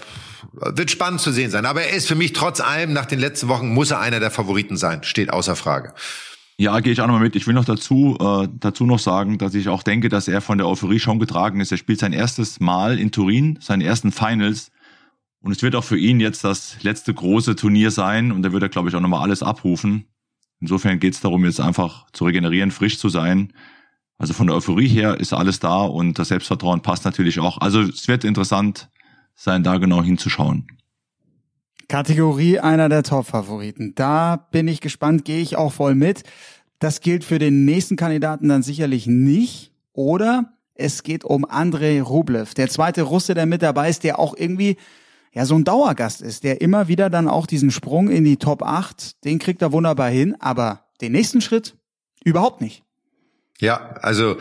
wird spannend zu sehen sein. Aber er ist für mich trotz allem nach den letzten Wochen muss er einer der Favoriten sein. Steht außer Frage. Ja, gehe ich auch nochmal mit. Ich will noch dazu, äh, dazu noch sagen, dass ich auch denke, dass er von der Euphorie schon getragen ist. Er spielt sein erstes Mal in Turin, seine ersten Finals. Und es wird auch für ihn jetzt das letzte große Turnier sein. Und da wird er, glaube ich, auch nochmal alles abrufen. Insofern geht es darum, jetzt einfach zu regenerieren, frisch zu sein. Also von der Euphorie her ist alles da und das Selbstvertrauen passt natürlich auch. Also es wird interessant sein, da genau hinzuschauen. Kategorie einer der Top-Favoriten. Da bin ich gespannt, gehe ich auch voll mit. Das gilt für den nächsten Kandidaten dann sicherlich nicht. Oder es geht um Andrei Rublev, der zweite Russe, der mit dabei ist, der auch irgendwie ja so ein Dauergast ist, der immer wieder dann auch diesen Sprung in die Top 8, den kriegt er wunderbar hin, aber den nächsten Schritt überhaupt nicht. Ja, also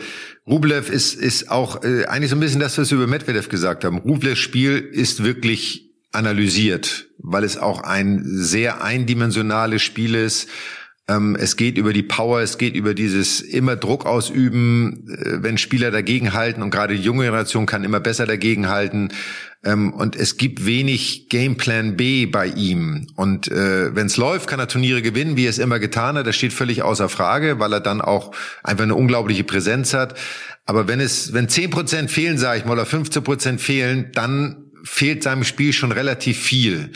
Rublev ist, ist auch äh, eigentlich so ein bisschen das, was wir über Medvedev gesagt haben. Rublevs Spiel ist wirklich analysiert, weil es auch ein sehr eindimensionales Spiel ist. Ähm, es geht über die Power, es geht über dieses immer Druck ausüben, äh, wenn Spieler dagegenhalten und gerade die junge Generation kann immer besser dagegenhalten. Ähm, und es gibt wenig Gameplan B bei ihm. Und äh, wenn es läuft, kann er Turniere gewinnen, wie er es immer getan hat. Das steht völlig außer Frage, weil er dann auch einfach eine unglaubliche Präsenz hat. Aber wenn es, wenn zehn Prozent fehlen, sage ich mal, oder 15 Prozent fehlen, dann fehlt seinem Spiel schon relativ viel.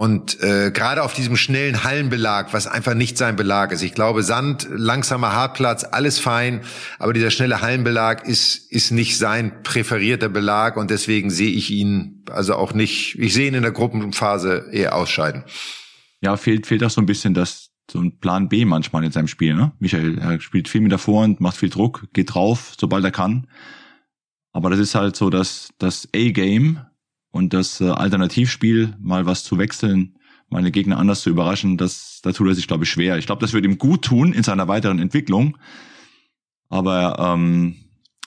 Und äh, gerade auf diesem schnellen Hallenbelag, was einfach nicht sein Belag ist. Ich glaube, Sand, langsamer Hartplatz, alles fein, aber dieser schnelle Hallenbelag ist ist nicht sein präferierter Belag und deswegen sehe ich ihn also auch nicht. Ich sehe ihn in der Gruppenphase eher ausscheiden. Ja, fehlt fehlt auch so ein bisschen das so ein Plan B manchmal in seinem Spiel. Ne? Michael er spielt viel mit der Vorhand, macht viel Druck, geht drauf, sobald er kann. Aber das ist halt so das das A-Game und das äh, Alternativspiel, mal was zu wechseln, meine Gegner anders zu überraschen, das, da tut er sich, glaube ich, schwer. Ich glaube, das wird ihm gut tun in seiner weiteren Entwicklung. Aber ähm,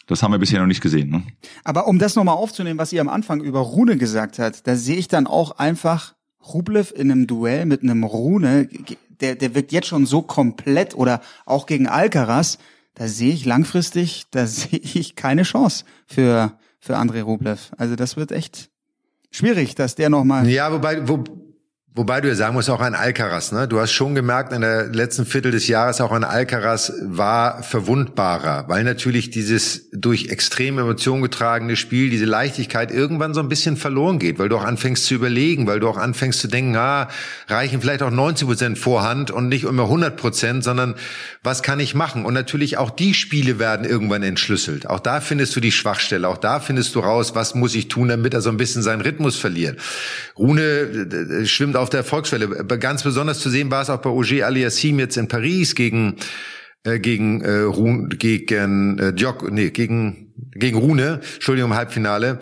das haben wir bisher noch nicht gesehen. Ne? Aber um das nochmal aufzunehmen, was ihr am Anfang über Rune gesagt hat, da sehe ich dann auch einfach Rublev in einem Duell mit einem Rune, der, der wirkt jetzt schon so komplett oder auch gegen Alcaraz, da sehe ich langfristig, da [LAUGHS] sehe ich keine Chance für, für André Rublev. Also das wird echt schwierig, dass der nochmal. Ja, wobei, wo, Wobei du ja sagen musst, auch ein Alcaraz, ne? Du hast schon gemerkt, in der letzten Viertel des Jahres auch ein Alcaraz war verwundbarer, weil natürlich dieses durch extreme Emotionen getragene Spiel, diese Leichtigkeit irgendwann so ein bisschen verloren geht, weil du auch anfängst zu überlegen, weil du auch anfängst zu denken, ah, reichen vielleicht auch 90 Prozent Vorhand und nicht immer 100 Prozent, sondern was kann ich machen? Und natürlich auch die Spiele werden irgendwann entschlüsselt. Auch da findest du die Schwachstelle, auch da findest du raus, was muss ich tun, damit er so ein bisschen seinen Rhythmus verliert. Rune äh, schwimmt auf der Erfolgswelle. Ganz besonders zu sehen war es auch bei Auger Aliassim jetzt in Paris gegen äh, gegen äh, Rune, gegen äh, Jok, nee, gegen gegen Rune, Entschuldigung, im Halbfinale.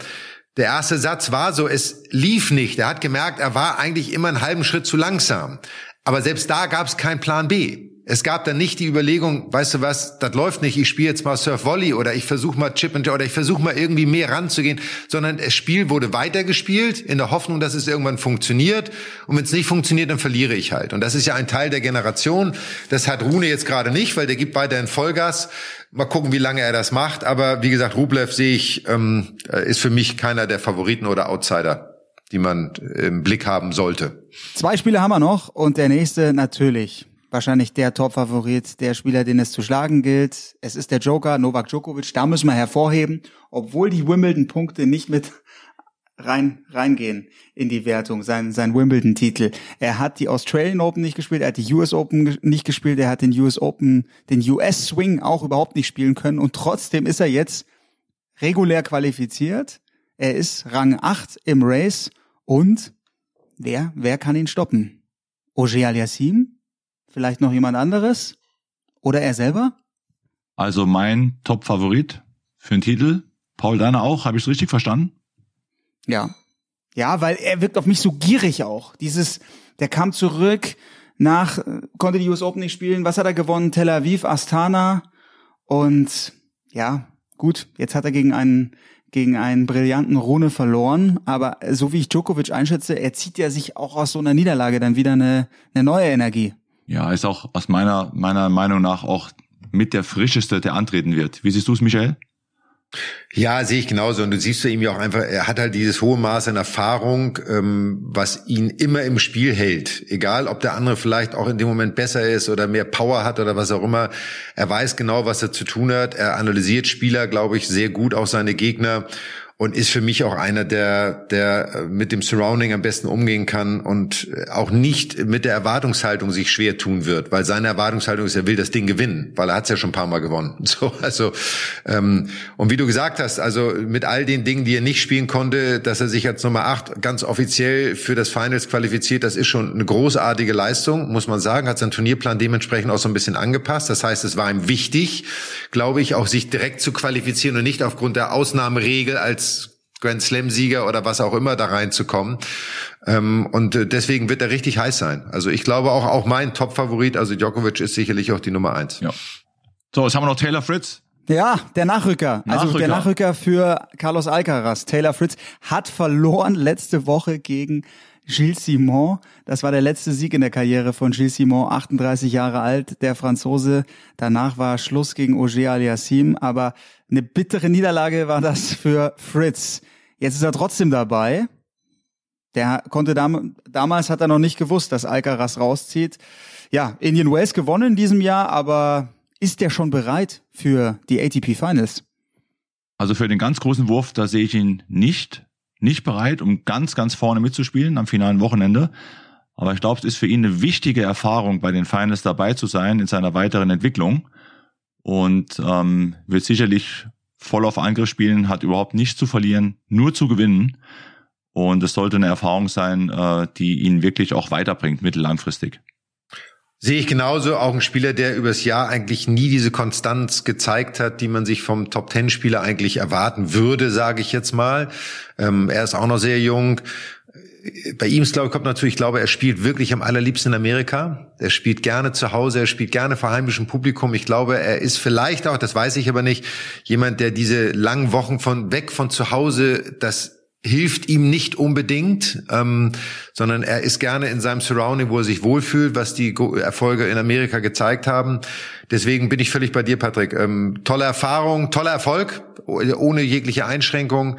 Der erste Satz war so, es lief nicht. Er hat gemerkt, er war eigentlich immer einen halben Schritt zu langsam. Aber selbst da gab es keinen Plan B. Es gab dann nicht die Überlegung, weißt du was, das läuft nicht, ich spiele jetzt mal Surf Volley oder ich versuche mal Chip and oder ich versuche mal irgendwie mehr ranzugehen, sondern das Spiel wurde weitergespielt in der Hoffnung, dass es irgendwann funktioniert und wenn es nicht funktioniert, dann verliere ich halt. Und das ist ja ein Teil der Generation. Das hat Rune jetzt gerade nicht, weil der gibt weiterhin Vollgas. Mal gucken, wie lange er das macht. Aber wie gesagt, Rublev sehe ich, ähm, ist für mich keiner der Favoriten oder Outsider die man im Blick haben sollte. Zwei Spiele haben wir noch und der nächste natürlich wahrscheinlich der Top-Favorit, der Spieler, den es zu schlagen gilt. Es ist der Joker, Novak Djokovic. Da müssen wir hervorheben, obwohl die Wimbledon-Punkte nicht mit rein reingehen in die Wertung, sein, sein Wimbledon-Titel. Er hat die Australian Open nicht gespielt, er hat die US Open nicht gespielt, er hat den US Open, den US Swing auch überhaupt nicht spielen können und trotzdem ist er jetzt regulär qualifiziert. Er ist Rang 8 im Race und wer, wer kann ihn stoppen? Oje Aliassim? Vielleicht noch jemand anderes? Oder er selber? Also mein Top-Favorit für den Titel. Paul, deiner auch? Habe ich es richtig verstanden? Ja. Ja, weil er wirkt auf mich so gierig auch. Dieses, der kam zurück nach, konnte die US Open nicht spielen. Was hat er gewonnen? Tel Aviv, Astana. Und ja, gut, jetzt hat er gegen einen, gegen einen brillanten Rune verloren. Aber so wie ich Djokovic einschätze, er zieht ja sich auch aus so einer Niederlage dann wieder eine, eine neue Energie. Ja, ist auch aus meiner, meiner Meinung nach auch mit der frischeste, der antreten wird. Wie siehst du es, Michael? Ja, sehe ich genauso. Und du siehst du ihm ja auch einfach, er hat halt dieses hohe Maß an Erfahrung, ähm, was ihn immer im Spiel hält. Egal, ob der andere vielleicht auch in dem Moment besser ist oder mehr Power hat oder was auch immer. Er weiß genau, was er zu tun hat. Er analysiert Spieler, glaube ich, sehr gut, auch seine Gegner und ist für mich auch einer, der, der äh, mit dem Surrounding am besten umgehen kann und äh, auch nicht mit der Erwartungshaltung sich schwer tun wird, weil seine Erwartungshaltung ist, er will das Ding gewinnen, weil er hat es ja schon ein paar Mal gewonnen. [LAUGHS] So, also ähm, und wie du gesagt hast, also mit all den Dingen, die er nicht spielen konnte, dass er sich als Nummer acht ganz offiziell für das Finals qualifiziert, das ist schon eine großartige Leistung, muss man sagen, hat seinen Turnierplan dementsprechend auch so ein bisschen angepasst. Das heißt, es war ihm wichtig, glaube ich, auch sich direkt zu qualifizieren und nicht aufgrund der Ausnahmeregel als Grand Slam-Sieger oder was auch immer da reinzukommen. Ähm, und äh, deswegen wird er richtig heiß sein. Also ich glaube auch, auch mein Top-Favorit, also Djokovic ist sicherlich auch die Nummer eins. Ja. So, jetzt haben wir noch Taylor Fritz. Ja, der Nachrücker. Nachrücker. Also der Nachrücker für Carlos Alcaraz. Taylor Fritz hat verloren letzte Woche gegen Gilles Simon. Das war der letzte Sieg in der Karriere von Gilles Simon, 38 Jahre alt, der Franzose. Danach war Schluss gegen Auger Aliassim, aber eine bittere Niederlage war das für Fritz. Jetzt ist er trotzdem dabei. Der konnte dam damals hat er noch nicht gewusst, dass Alcaraz rauszieht. Ja, Indian Wells gewonnen in diesem Jahr, aber ist der schon bereit für die ATP Finals? Also für den ganz großen Wurf, da sehe ich ihn nicht nicht bereit, um ganz, ganz vorne mitzuspielen am finalen Wochenende. Aber ich glaube, es ist für ihn eine wichtige Erfahrung, bei den Finals dabei zu sein in seiner weiteren Entwicklung. Und ähm, wird sicherlich voll auf Angriff spielen, hat überhaupt nichts zu verlieren, nur zu gewinnen. Und es sollte eine Erfahrung sein, äh, die ihn wirklich auch weiterbringt, mittellangfristig. Sehe ich genauso. Auch ein Spieler, der übers Jahr eigentlich nie diese Konstanz gezeigt hat, die man sich vom Top-Ten-Spieler eigentlich erwarten würde, sage ich jetzt mal. Ähm, er ist auch noch sehr jung. Bei ihm ist, glaube ich, kommt natürlich, ich glaube, er spielt wirklich am allerliebsten in Amerika. Er spielt gerne zu Hause, er spielt gerne vor heimischem Publikum. Ich glaube, er ist vielleicht auch, das weiß ich aber nicht, jemand, der diese langen Wochen von weg von zu Hause, das hilft ihm nicht unbedingt, ähm, sondern er ist gerne in seinem Surrounding, wo er sich wohlfühlt, was die Erfolge in Amerika gezeigt haben. Deswegen bin ich völlig bei dir, Patrick. Ähm, tolle Erfahrung, toller Erfolg, ohne jegliche Einschränkung.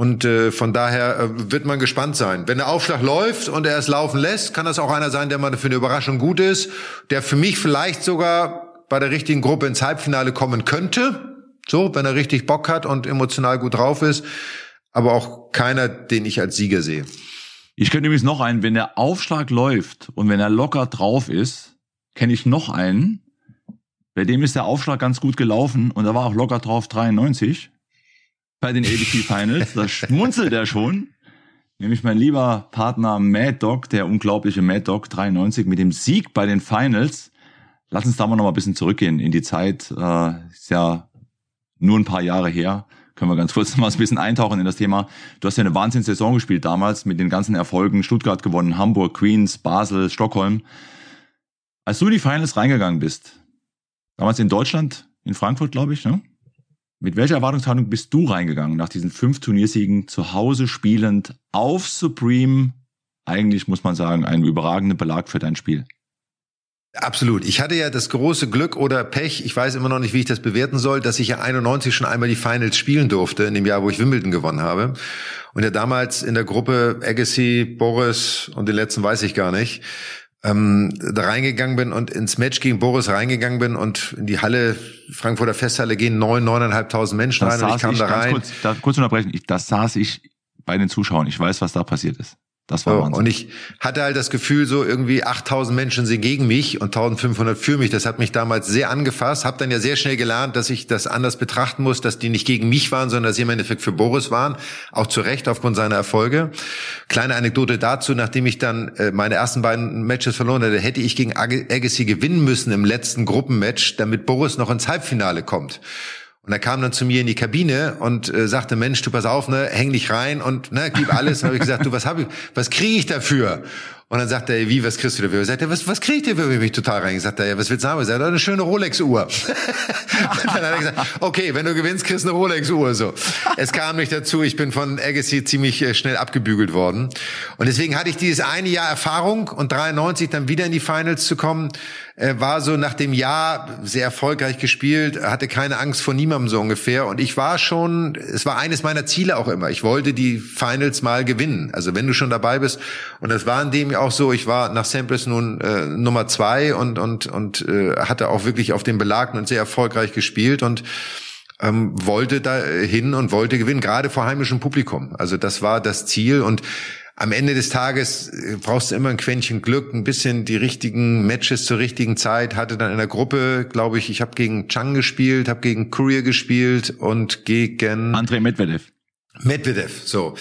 Und äh, von daher äh, wird man gespannt sein. Wenn der Aufschlag läuft und er es laufen lässt, kann das auch einer sein, der mal für eine Überraschung gut ist, der für mich vielleicht sogar bei der richtigen Gruppe ins Halbfinale kommen könnte. So, wenn er richtig Bock hat und emotional gut drauf ist aber auch keiner, den ich als Sieger sehe. Ich könnte übrigens noch einen, wenn der Aufschlag läuft und wenn er locker drauf ist, kenne ich noch einen, bei dem ist der Aufschlag ganz gut gelaufen und da war auch locker drauf 93 bei den ADP Finals. Da schmunzelt er schon. Nämlich mein lieber Partner Mad Dog, der unglaubliche Mad Dog 93 mit dem Sieg bei den Finals. Lass uns da mal noch mal ein bisschen zurückgehen in die Zeit. Äh, ist ja nur ein paar Jahre her können wir ganz kurz mal ein bisschen eintauchen in das Thema. Du hast ja eine Wahnsinnssaison gespielt damals mit den ganzen Erfolgen. Stuttgart gewonnen, Hamburg, Queens, Basel, Stockholm. Als du in die Finals reingegangen bist, damals in Deutschland, in Frankfurt, glaube ich, ne? Mit welcher Erwartungshaltung bist du reingegangen nach diesen fünf Turniersiegen zu Hause spielend auf Supreme? Eigentlich muss man sagen, ein überragender Belag für dein Spiel. Absolut. Ich hatte ja das große Glück oder Pech, ich weiß immer noch nicht, wie ich das bewerten soll, dass ich ja 91 schon einmal die Finals spielen durfte, in dem Jahr, wo ich Wimbledon gewonnen habe. Und ja damals in der Gruppe Agassi, Boris und den letzten weiß ich gar nicht, ähm, da reingegangen bin und ins Match gegen Boris reingegangen bin und in die Halle, Frankfurter Festhalle gehen neun, neuneinhalbtausend Menschen das rein und ich kam ich, da rein. Kurz, da, kurz unterbrechen, ich, das saß ich bei den Zuschauern. Ich weiß, was da passiert ist. Das war so, Wahnsinn. Und ich hatte halt das Gefühl, so irgendwie 8000 Menschen sind gegen mich und 1500 für mich. Das hat mich damals sehr angefasst. Hab dann ja sehr schnell gelernt, dass ich das anders betrachten muss, dass die nicht gegen mich waren, sondern dass sie im Endeffekt für Boris waren. Auch zu Recht aufgrund seiner Erfolge. Kleine Anekdote dazu, nachdem ich dann äh, meine ersten beiden Matches verloren hatte, hätte ich gegen Agassi gewinnen müssen im letzten Gruppenmatch, damit Boris noch ins Halbfinale kommt. Und er kam dann zu mir in die Kabine und äh, sagte, Mensch, du pass auf, ne, häng dich rein und ne, gib alles. Und habe ich gesagt, du, was hab ich, was kriege ich dafür? Und dann sagt er, wie, was kriegst du dafür? Sagt er, was, was krieg ich dafür? Ich mich total rein. Sagt er, ja, was willst du haben? Sagt er, eine schöne Rolex-Uhr. [LAUGHS] dann hat er gesagt, okay, wenn du gewinnst, kriegst du eine Rolex-Uhr. So. Es kam nicht dazu. Ich bin von Agassi ziemlich äh, schnell abgebügelt worden. Und deswegen hatte ich dieses eine Jahr Erfahrung und 93 dann wieder in die Finals zu kommen, äh, war so nach dem Jahr sehr erfolgreich gespielt, hatte keine Angst vor niemandem so ungefähr. Und ich war schon, es war eines meiner Ziele auch immer. Ich wollte die Finals mal gewinnen. Also wenn du schon dabei bist. Und das war in dem auch so, ich war nach Samples nun äh, Nummer zwei und, und, und äh, hatte auch wirklich auf den Belag und sehr erfolgreich gespielt und ähm, wollte da hin und wollte gewinnen, gerade vor heimischem Publikum. Also das war das Ziel und am Ende des Tages äh, brauchst du immer ein Quäntchen Glück, ein bisschen die richtigen Matches zur richtigen Zeit. Hatte dann in der Gruppe, glaube ich, ich habe gegen Chang gespielt, habe gegen Courier gespielt und gegen Andrei Medvedev. Medvedev, so.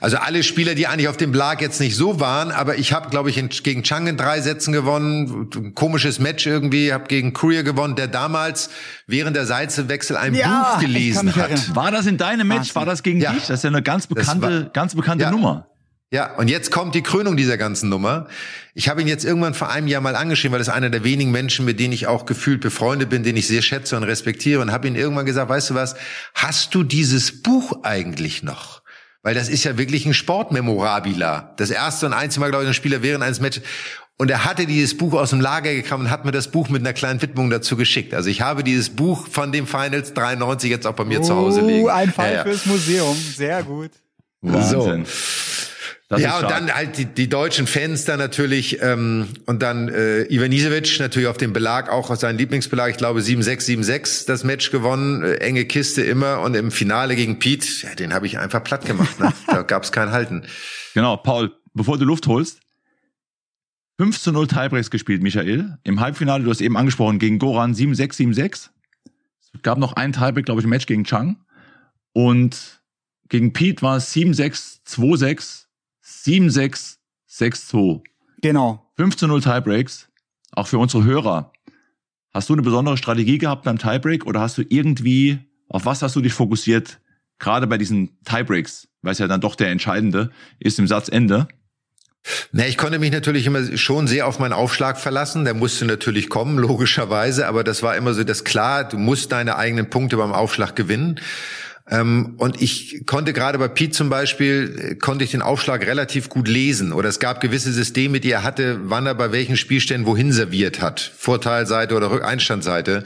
Also alle Spieler, die eigentlich auf dem Blag jetzt nicht so waren, aber ich habe, glaube ich, in, gegen Chang in drei Sätzen gewonnen. Ein komisches Match irgendwie, habe gegen Courier gewonnen, der damals während der Seitzenwechsel ein Ja, Buch gelesen hat. erinnern. War das in deinem Match? War das gegen Ja. dich? Das ist ja eine ganz bekannte, war- ganz bekannte Ja. Nummer. Ja, und jetzt kommt die Krönung dieser ganzen Nummer. Ich habe ihn jetzt irgendwann vor einem Jahr mal angeschrieben, weil das ist einer der wenigen Menschen, mit denen ich auch gefühlt befreundet bin, den ich sehr schätze und respektiere und habe ihn irgendwann gesagt, weißt du was, hast du dieses Buch eigentlich noch? Weil das ist ja wirklich ein Sportmemorabila. Das erste und einzige Mal, glaube ich, ein Spieler während eines Matches. Und er hatte dieses Buch aus dem Lager gekramt und hat mir das Buch mit einer kleinen Widmung dazu geschickt. Also ich habe dieses Buch von dem Finals 93 jetzt auch bei mir zu Hause liegen. Uh, ein Fall Ja, ja. fürs Museum. Sehr gut. Wahnsinn. Das ja, und dann halt die, die deutschen Fans dann natürlich ähm, und dann äh, Ivanisevic natürlich auf dem Belag auch aus seinem Lieblingsbelag, ich glaube 7-6, 7-6 das Match gewonnen, äh, enge Kiste immer und im Finale gegen Pete, ja, den habe ich einfach platt gemacht. Ne? da gab's kein Halten. Genau, Paul, bevor du Luft holst. 5 zu 0 Tiebreaks gespielt, Michael. Im Halbfinale, du hast eben angesprochen, gegen Goran 7-6, 7-6. Es gab noch ein Tiebreak, glaube ich, im Match gegen Chang. Und gegen Pete war es 7-6, 2-6, 7-6, 6-2. Genau. 5 zu 0 Tiebreaks. Auch für unsere Hörer. Hast du eine besondere Strategie gehabt beim Tiebreak oder hast du irgendwie, auf was hast du dich fokussiert? Gerade bei diesen Tiebreaks, weil es ja dann doch der entscheidende ist im Satzende. Na, ich konnte mich natürlich immer schon sehr auf meinen Aufschlag verlassen. Der musste natürlich kommen, logischerweise. Aber das war immer so das klar, du musst deine eigenen Punkte beim Aufschlag gewinnen. Ähm, und ich konnte gerade bei Pete zum Beispiel, äh, konnte ich den Aufschlag relativ gut lesen. Oder es gab gewisse Systeme, die er hatte, wann er bei welchen Spielständen wohin serviert hat. Vorteilseite oder Einstandseite.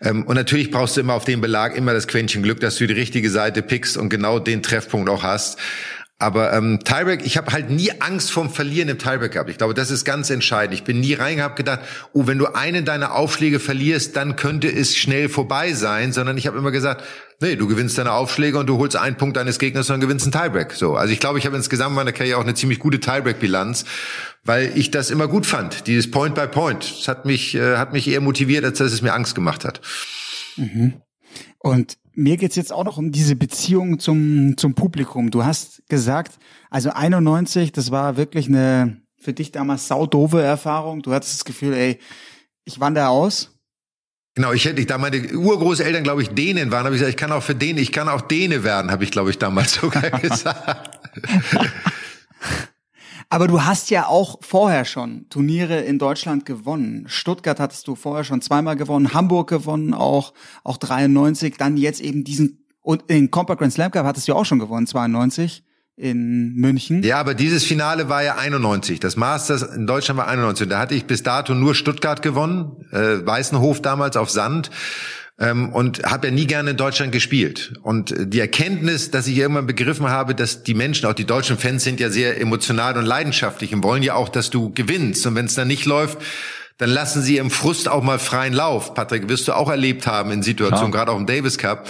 Ähm, und natürlich brauchst du immer auf dem Belag immer das Quäntchen Glück, dass du die richtige Seite pickst und genau den Treffpunkt auch hast. Aber ähm, Tiebreak, ich habe halt nie Angst vorm Verlieren im Tiebreak gehabt. Ich glaube, das ist ganz entscheidend. Ich bin nie reingehabt gedacht, oh, wenn du einen deiner Aufschläge verlierst, dann könnte es schnell vorbei sein, sondern ich habe immer gesagt, nee, du gewinnst deine Aufschläge und du holst einen Punkt deines Gegners und gewinnst einen Tiebreak. So, also ich glaube, ich habe insgesamt meiner Karriere auch eine ziemlich gute Tiebreak-Bilanz, weil ich das immer gut fand. Dieses Point by Point, das hat mich äh, hat mich eher motiviert, als dass es mir Angst gemacht hat. Mhm. Und mir geht's jetzt auch noch um diese Beziehung zum, zum Publikum. Du hast gesagt, also 91, das war wirklich eine für dich damals saudove Erfahrung. Du hattest das Gefühl, ey, ich wandere aus. Genau, ich hätte, da meine Urgroßeltern, glaube ich, Dänen waren, habe ich gesagt, ich kann auch für Dänen, ich kann auch Däne werden, habe ich, glaube ich, damals sogar [LAUGHS] gesagt. Aber du hast ja auch vorher schon Turniere in Deutschland gewonnen. Stuttgart hattest du vorher schon zweimal gewonnen, Hamburg gewonnen, auch, auch 93, dann jetzt eben diesen, und in Compact Grand Slam Cup hattest du auch schon gewonnen, 92 in München. Ja, aber dieses Finale war ja 91. Das Masters in Deutschland war 91. Da hatte ich bis dato nur Stuttgart gewonnen, äh, Weißenhof damals auf Sand ähm, und habe ja nie gerne in Deutschland gespielt. Und die Erkenntnis, dass ich irgendwann begriffen habe, dass die Menschen, auch die deutschen Fans sind ja sehr emotional und leidenschaftlich und wollen ja auch, dass du gewinnst. Und wenn es dann nicht läuft, dann lassen sie im Frust auch mal freien Lauf. Patrick, wirst du auch erlebt haben in Situationen, ja. gerade auch im Davis Cup.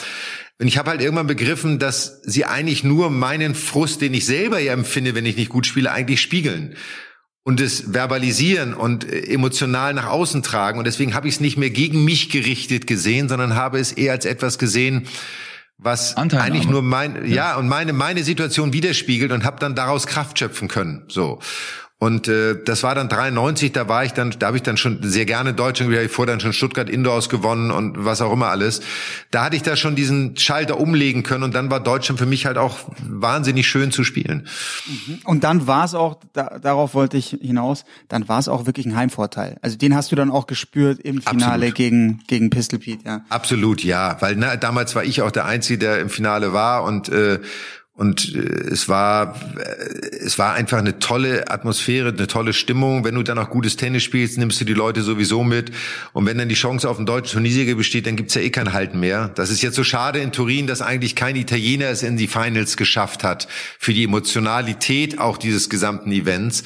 Und ich habe halt irgendwann begriffen, dass sie eigentlich nur meinen Frust, den ich selber ja empfinde, wenn ich nicht gut spiele, eigentlich spiegeln und es verbalisieren und äh, emotional nach außen tragen. Und deswegen habe ich es nicht mehr gegen mich gerichtet gesehen, sondern habe es eher als etwas gesehen, was Anteilnahme. eigentlich nur mein, ja. ja, und meine, meine Situation widerspiegelt und habe dann daraus Kraft schöpfen können. So. Und äh, das war dann 93, da war ich dann, da habe ich dann schon sehr gerne Deutschland, ich vor dann schon Stuttgart Indoors gewonnen und was auch immer alles. Da hatte ich da schon diesen Schalter umlegen können und dann war Deutschland für mich halt auch wahnsinnig schön zu spielen. Mhm. Und dann war es auch, da, darauf wollte ich hinaus, dann war es auch wirklich ein Heimvorteil. Also den hast du dann auch gespürt im Finale Absolut. gegen gegen Pistol Pete, ja. Absolut, ja, weil na, damals war ich auch der Einzige, der im Finale war und äh, und äh, es war, äh, es war einfach eine tolle Atmosphäre, eine tolle Stimmung. Wenn du dann auch gutes Tennis spielst, nimmst du die Leute sowieso mit. Und wenn dann die Chance auf einen deutschen Turniersieger besteht, dann gibt's ja eh kein Halten mehr. Das ist jetzt so schade in Turin, dass eigentlich kein Italiener es in die Finals geschafft hat. Für die Emotionalität auch dieses gesamten Events.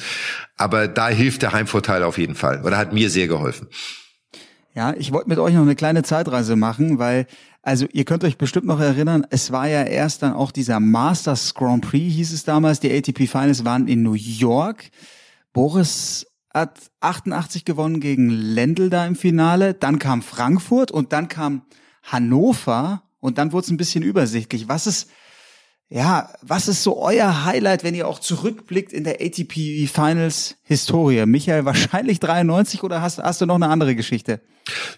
Aber da hilft der Heimvorteil auf jeden Fall. Oder hat mir sehr geholfen. Ja, ich wollte mit euch noch eine kleine Zeitreise machen, weil also ihr könnt euch bestimmt noch erinnern, es war ja erst dann auch dieser Masters Grand Prix, hieß es damals. Die ATP Finals waren in New York. Boris hat 88 gewonnen gegen Lendl da im Finale. Dann kam Frankfurt und dann kam Hannover und dann wurde es ein bisschen übersichtlich. Was ist, ja, was ist so euer Highlight, wenn ihr auch zurückblickt in der ATP Finals Historie? Michael, wahrscheinlich 93 oder hast, hast du noch eine andere Geschichte?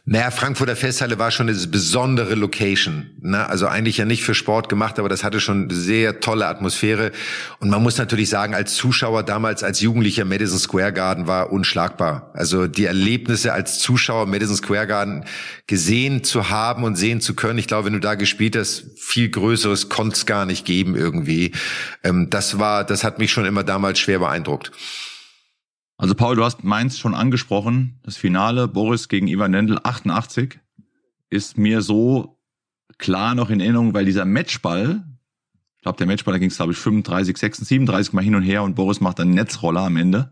Naja, Frankfurter Festhalle war schon eine besondere Location. Ne? Also eigentlich ja nicht für Sport gemacht, aber das hatte schon sehr tolle Atmosphäre. Und man muss natürlich sagen, als Zuschauer damals, als Jugendlicher, Madison Square Garden war unschlagbar. Also die Erlebnisse als Zuschauer Madison Square Garden gesehen zu haben und sehen zu können. Ich glaube, wenn du da gespielt hast, viel Größeres konnte es gar nicht geben irgendwie. Ähm, das war, das hat mich schon immer damals schwer beeindruckt. Also Paul, du hast Mainz schon angesprochen. Das Finale Boris gegen Ivan Lendl 88 ist mir so klar noch in Erinnerung, weil dieser Matchball, ich glaube, der Matchball, da ging es, glaube ich, 35, 36, 37 Mal hin und her und Boris macht einen Netzroller am Ende.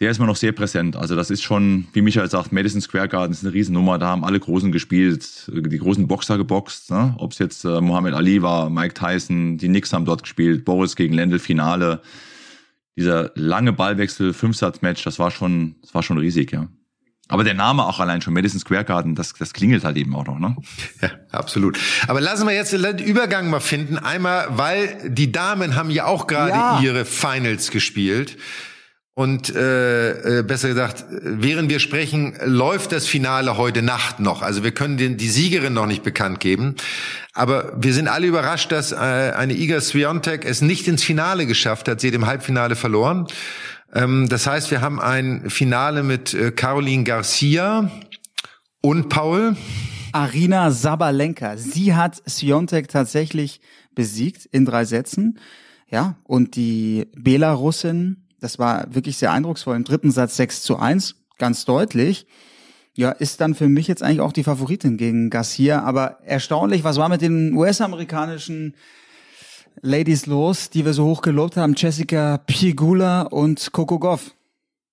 Der ist mir noch sehr präsent. Also das ist schon, wie Michael sagt, Madison Square Garden ist eine Riesennummer. Da haben alle Großen gespielt, die großen Boxer geboxt. Ne? Ob es jetzt äh, Muhammad Ali war, Mike Tyson, die Knicks haben dort gespielt, Boris gegen Lendl Finale dieser lange Ballwechsel, Fünfsatzmatch, das war schon, das war schon riesig, ja. Aber der Name auch allein schon, Madison Square Garden, das, das klingelt halt eben auch noch, ne? [LAUGHS] Ja, absolut. Aber lassen wir jetzt den Übergang mal finden. Einmal, weil die Damen haben ja auch gerade ja. ihre Finals gespielt. Und äh, äh, besser gesagt, während wir sprechen, läuft das Finale heute Nacht noch. Also wir können den, die Siegerin noch nicht bekannt geben. Aber wir sind alle überrascht, dass äh, eine Iga Swiatek es nicht ins Finale geschafft hat. Sie hat im Halbfinale verloren. Ähm, das heißt, wir haben ein Finale mit äh, Caroline Garcia und Paul. Arina Sabalenka. Sie hat Siontek tatsächlich besiegt in drei Sätzen. Ja, und die Belarussin, das war wirklich sehr eindrucksvoll, im dritten Satz 6 zu 1, ganz deutlich. Ja, ist dann für mich jetzt eigentlich auch die Favoritin gegen Garcia. Aber erstaunlich, was war mit den US-amerikanischen Ladies los, die wir so hoch gelobt haben? Jessica Pigula und Coco Goff.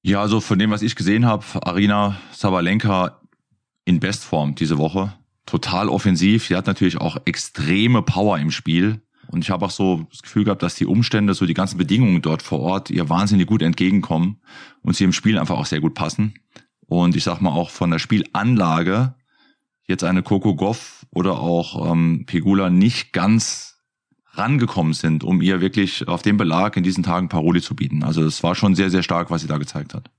Ja, also von dem, was ich gesehen habe, Arina Sabalenka in Bestform diese Woche. Total offensiv. Sie hat natürlich auch extreme Power im Spiel. Und ich habe auch so das Gefühl gehabt, dass die Umstände, so die ganzen Bedingungen dort vor Ort ihr wahnsinnig gut entgegenkommen und sie im Spiel einfach auch sehr gut passen. Und ich sag mal auch von der Spielanlage jetzt eine Coco Goff oder auch ähm, Pegula nicht ganz rangekommen sind, um ihr wirklich auf dem Belag in diesen Tagen Paroli zu bieten. Also es war schon sehr, sehr stark, was sie da gezeigt hat.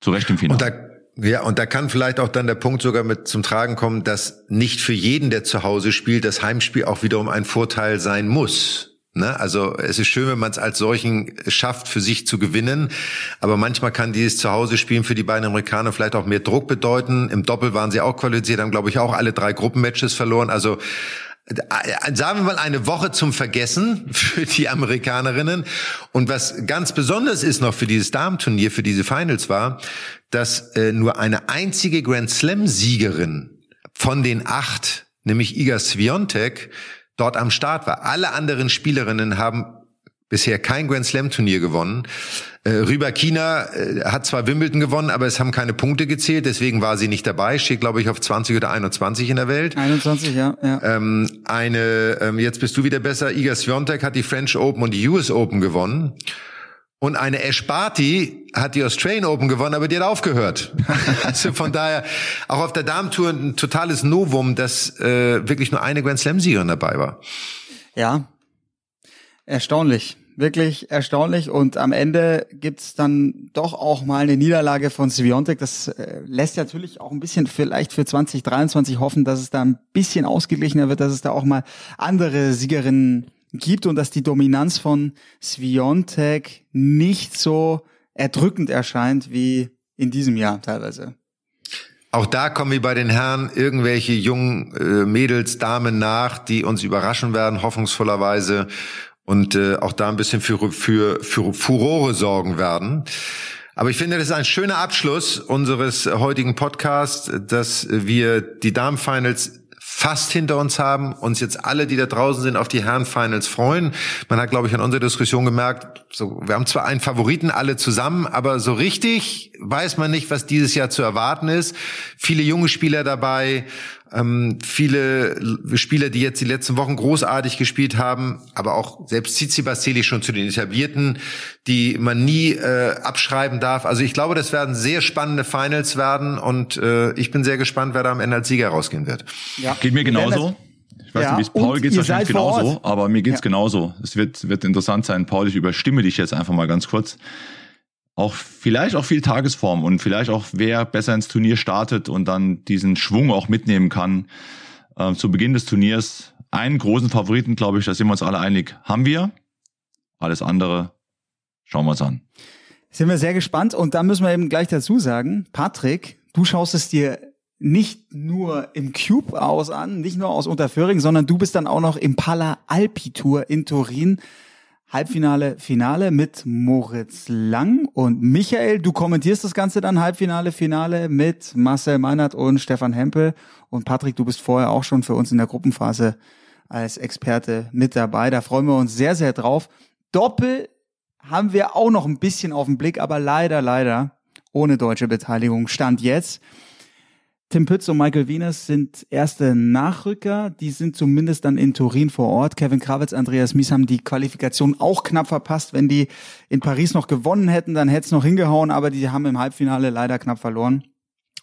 Zu Recht im Finale. Ja, und da kann vielleicht auch dann der Punkt sogar mit zum Tragen kommen, dass nicht für jeden, der zu Hause spielt, das Heimspiel auch wiederum ein Vorteil sein muss. Ne? Also es ist schön, wenn man es als solchen schafft, für sich zu gewinnen. Aber manchmal kann dieses Zuhause-Spielen für die beiden Amerikaner vielleicht auch mehr Druck bedeuten. Im Doppel waren sie auch qualifiziert, haben, glaube ich, auch alle drei Gruppenmatches verloren. Also sagen wir mal, eine Woche zum Vergessen für die Amerikanerinnen. Und was ganz besonders ist noch für dieses Damenturnier, für diese Finals war, dass äh, nur eine einzige Grand Slam-Siegerin von den acht, nämlich Iga Swiatek, dort am Start war. Alle anderen Spielerinnen haben bisher kein Grand Slam Turnier gewonnen. Äh, Rybakina äh, hat zwar Wimbledon gewonnen, aber es haben keine Punkte gezählt, deswegen war sie nicht dabei. Steht, glaube ich, auf 20 oder 21 in der Welt. 21, ja. ja. Ähm, eine, ähm, jetzt bist du wieder besser. Iga Swiatek hat die French Open und die US Open gewonnen. Und eine Ash Barty hat die Australian Open gewonnen, aber die hat aufgehört. [LAUGHS] also von daher auch auf der Damentour ein totales Novum, dass äh, wirklich nur eine Grand Slam Siegerin dabei war. Ja, erstaunlich wirklich erstaunlich. Und am Ende gibt's dann doch auch mal eine Niederlage von Sviontek. Das äh, lässt natürlich auch ein bisschen vielleicht für 2023 hoffen, dass es da ein bisschen ausgeglichener wird, dass es da auch mal andere Siegerinnen gibt und dass die Dominanz von Sviontek nicht so erdrückend erscheint wie in diesem Jahr teilweise. Auch da kommen wie bei den Herren irgendwelche jungen äh, Mädels, Damen nach, die uns überraschen werden, hoffnungsvollerweise und äh, auch da ein bisschen für, für, für Furore sorgen werden. Aber ich finde, das ist ein schöner Abschluss unseres heutigen Podcasts, dass wir die Damenfinals fast hinter uns haben, uns jetzt alle, die da draußen sind, auf die Herrenfinals freuen. Man hat, glaube ich, an unserer Diskussion gemerkt, so, wir haben zwar einen Favoriten alle zusammen, aber so richtig weiß man nicht, was dieses Jahr zu erwarten ist. Viele junge Spieler dabei, ähm, viele Spieler, die jetzt die letzten Wochen großartig gespielt haben, aber auch selbst zähle ich schon zu den Etablierten, die man nie äh, abschreiben darf. Also ich glaube, das werden sehr spannende Finals werden und äh, ich bin sehr gespannt, wer da am Ende als Sieger rausgehen wird. Ja. Geht mir genauso. Ich weiß ja, nicht, wie es Paul geht, wahrscheinlich genauso, aber mir geht's ja. genauso. Es wird, wird interessant sein. Paul, ich überstimme dich jetzt einfach mal ganz kurz auch vielleicht auch viel Tagesform und vielleicht auch wer besser ins Turnier startet und dann diesen Schwung auch mitnehmen kann äh, zu Beginn des Turniers. Einen großen Favoriten, glaube ich, da sind wir uns alle einig, haben wir. Alles andere schauen wir uns an. Sind wir sehr gespannt und da müssen wir eben gleich dazu sagen, Patrick, du schaust es dir nicht nur im Cube aus an, nicht nur aus Unterföhring, sondern du bist dann auch noch im Pala Alpi Tour in Turin. Halbfinale, Finale mit Moritz Lang und Michael. Du kommentierst das Ganze dann Halbfinale, Finale mit Marcel Meinert und Stefan Hempel. Und Patrick, du bist vorher auch schon für uns in der Gruppenphase als Experte mit dabei. Da freuen wir uns sehr, sehr drauf. Doppel haben wir auch noch ein bisschen auf den Blick, aber leider, leider ohne deutsche Beteiligung. Stand jetzt. Tim Pütz und Michael Wieners sind erste Nachrücker. Die sind zumindest dann in Turin vor Ort. Kevin Krawitz, Andreas Mies haben die Qualifikation auch knapp verpasst. Wenn die in Paris noch gewonnen hätten, dann hätte es noch hingehauen, aber die haben im Halbfinale leider knapp verloren.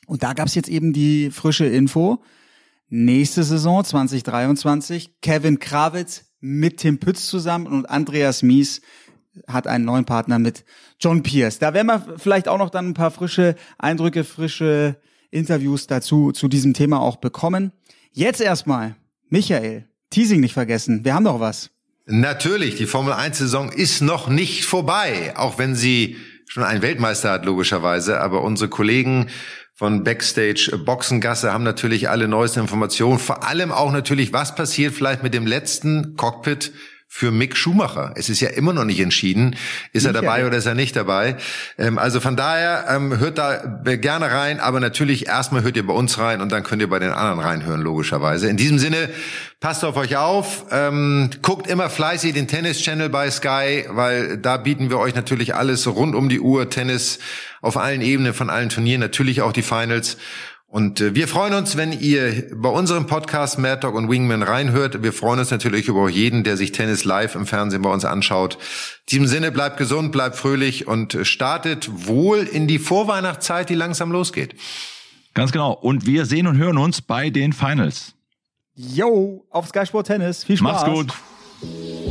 Und da gab es jetzt eben die frische Info. Nächste Saison 2023, Kevin Krawitz mit Tim Pütz zusammen und Andreas Mies hat einen neuen Partner mit John Pierce. Da werden wir vielleicht auch noch dann ein paar frische Eindrücke, frische Interviews dazu, zu diesem Thema auch bekommen. Jetzt erstmal, Michael, Teasing nicht vergessen. Wir haben noch was. Natürlich, die Formel 1 Saison ist noch nicht vorbei, auch wenn sie schon einen Weltmeister hat, logischerweise. Aber unsere Kollegen von Backstage Boxengasse haben natürlich alle neuesten Informationen. Vor allem auch natürlich, was passiert vielleicht mit dem letzten Cockpit für Mick Schumacher. Es ist ja immer noch nicht entschieden, ist nicht er dabei ja. oder ist er nicht dabei. Ähm, also von daher ähm, hört da gerne rein, aber natürlich erstmal hört ihr bei uns rein und dann könnt ihr bei den anderen reinhören, logischerweise. In diesem Sinne, passt auf euch auf, ähm, guckt immer fleißig den Tennis-Channel bei Sky, weil da bieten wir euch natürlich alles rund um die Uhr, Tennis auf allen Ebenen von allen Turnieren, natürlich auch die Finals. Und äh, wir freuen uns, wenn ihr bei unserem Podcast Mad Dog und Wingman reinhört. Wir freuen uns natürlich über jeden, der sich Tennis live im Fernsehen bei uns anschaut. In diesem Sinne, bleibt gesund, bleibt fröhlich und startet wohl in die Vorweihnachtszeit, die langsam losgeht. Ganz genau. Und wir sehen und hören uns bei den Finals. Yo, auf Sky Sport Tennis. Viel Spaß. Macht's gut.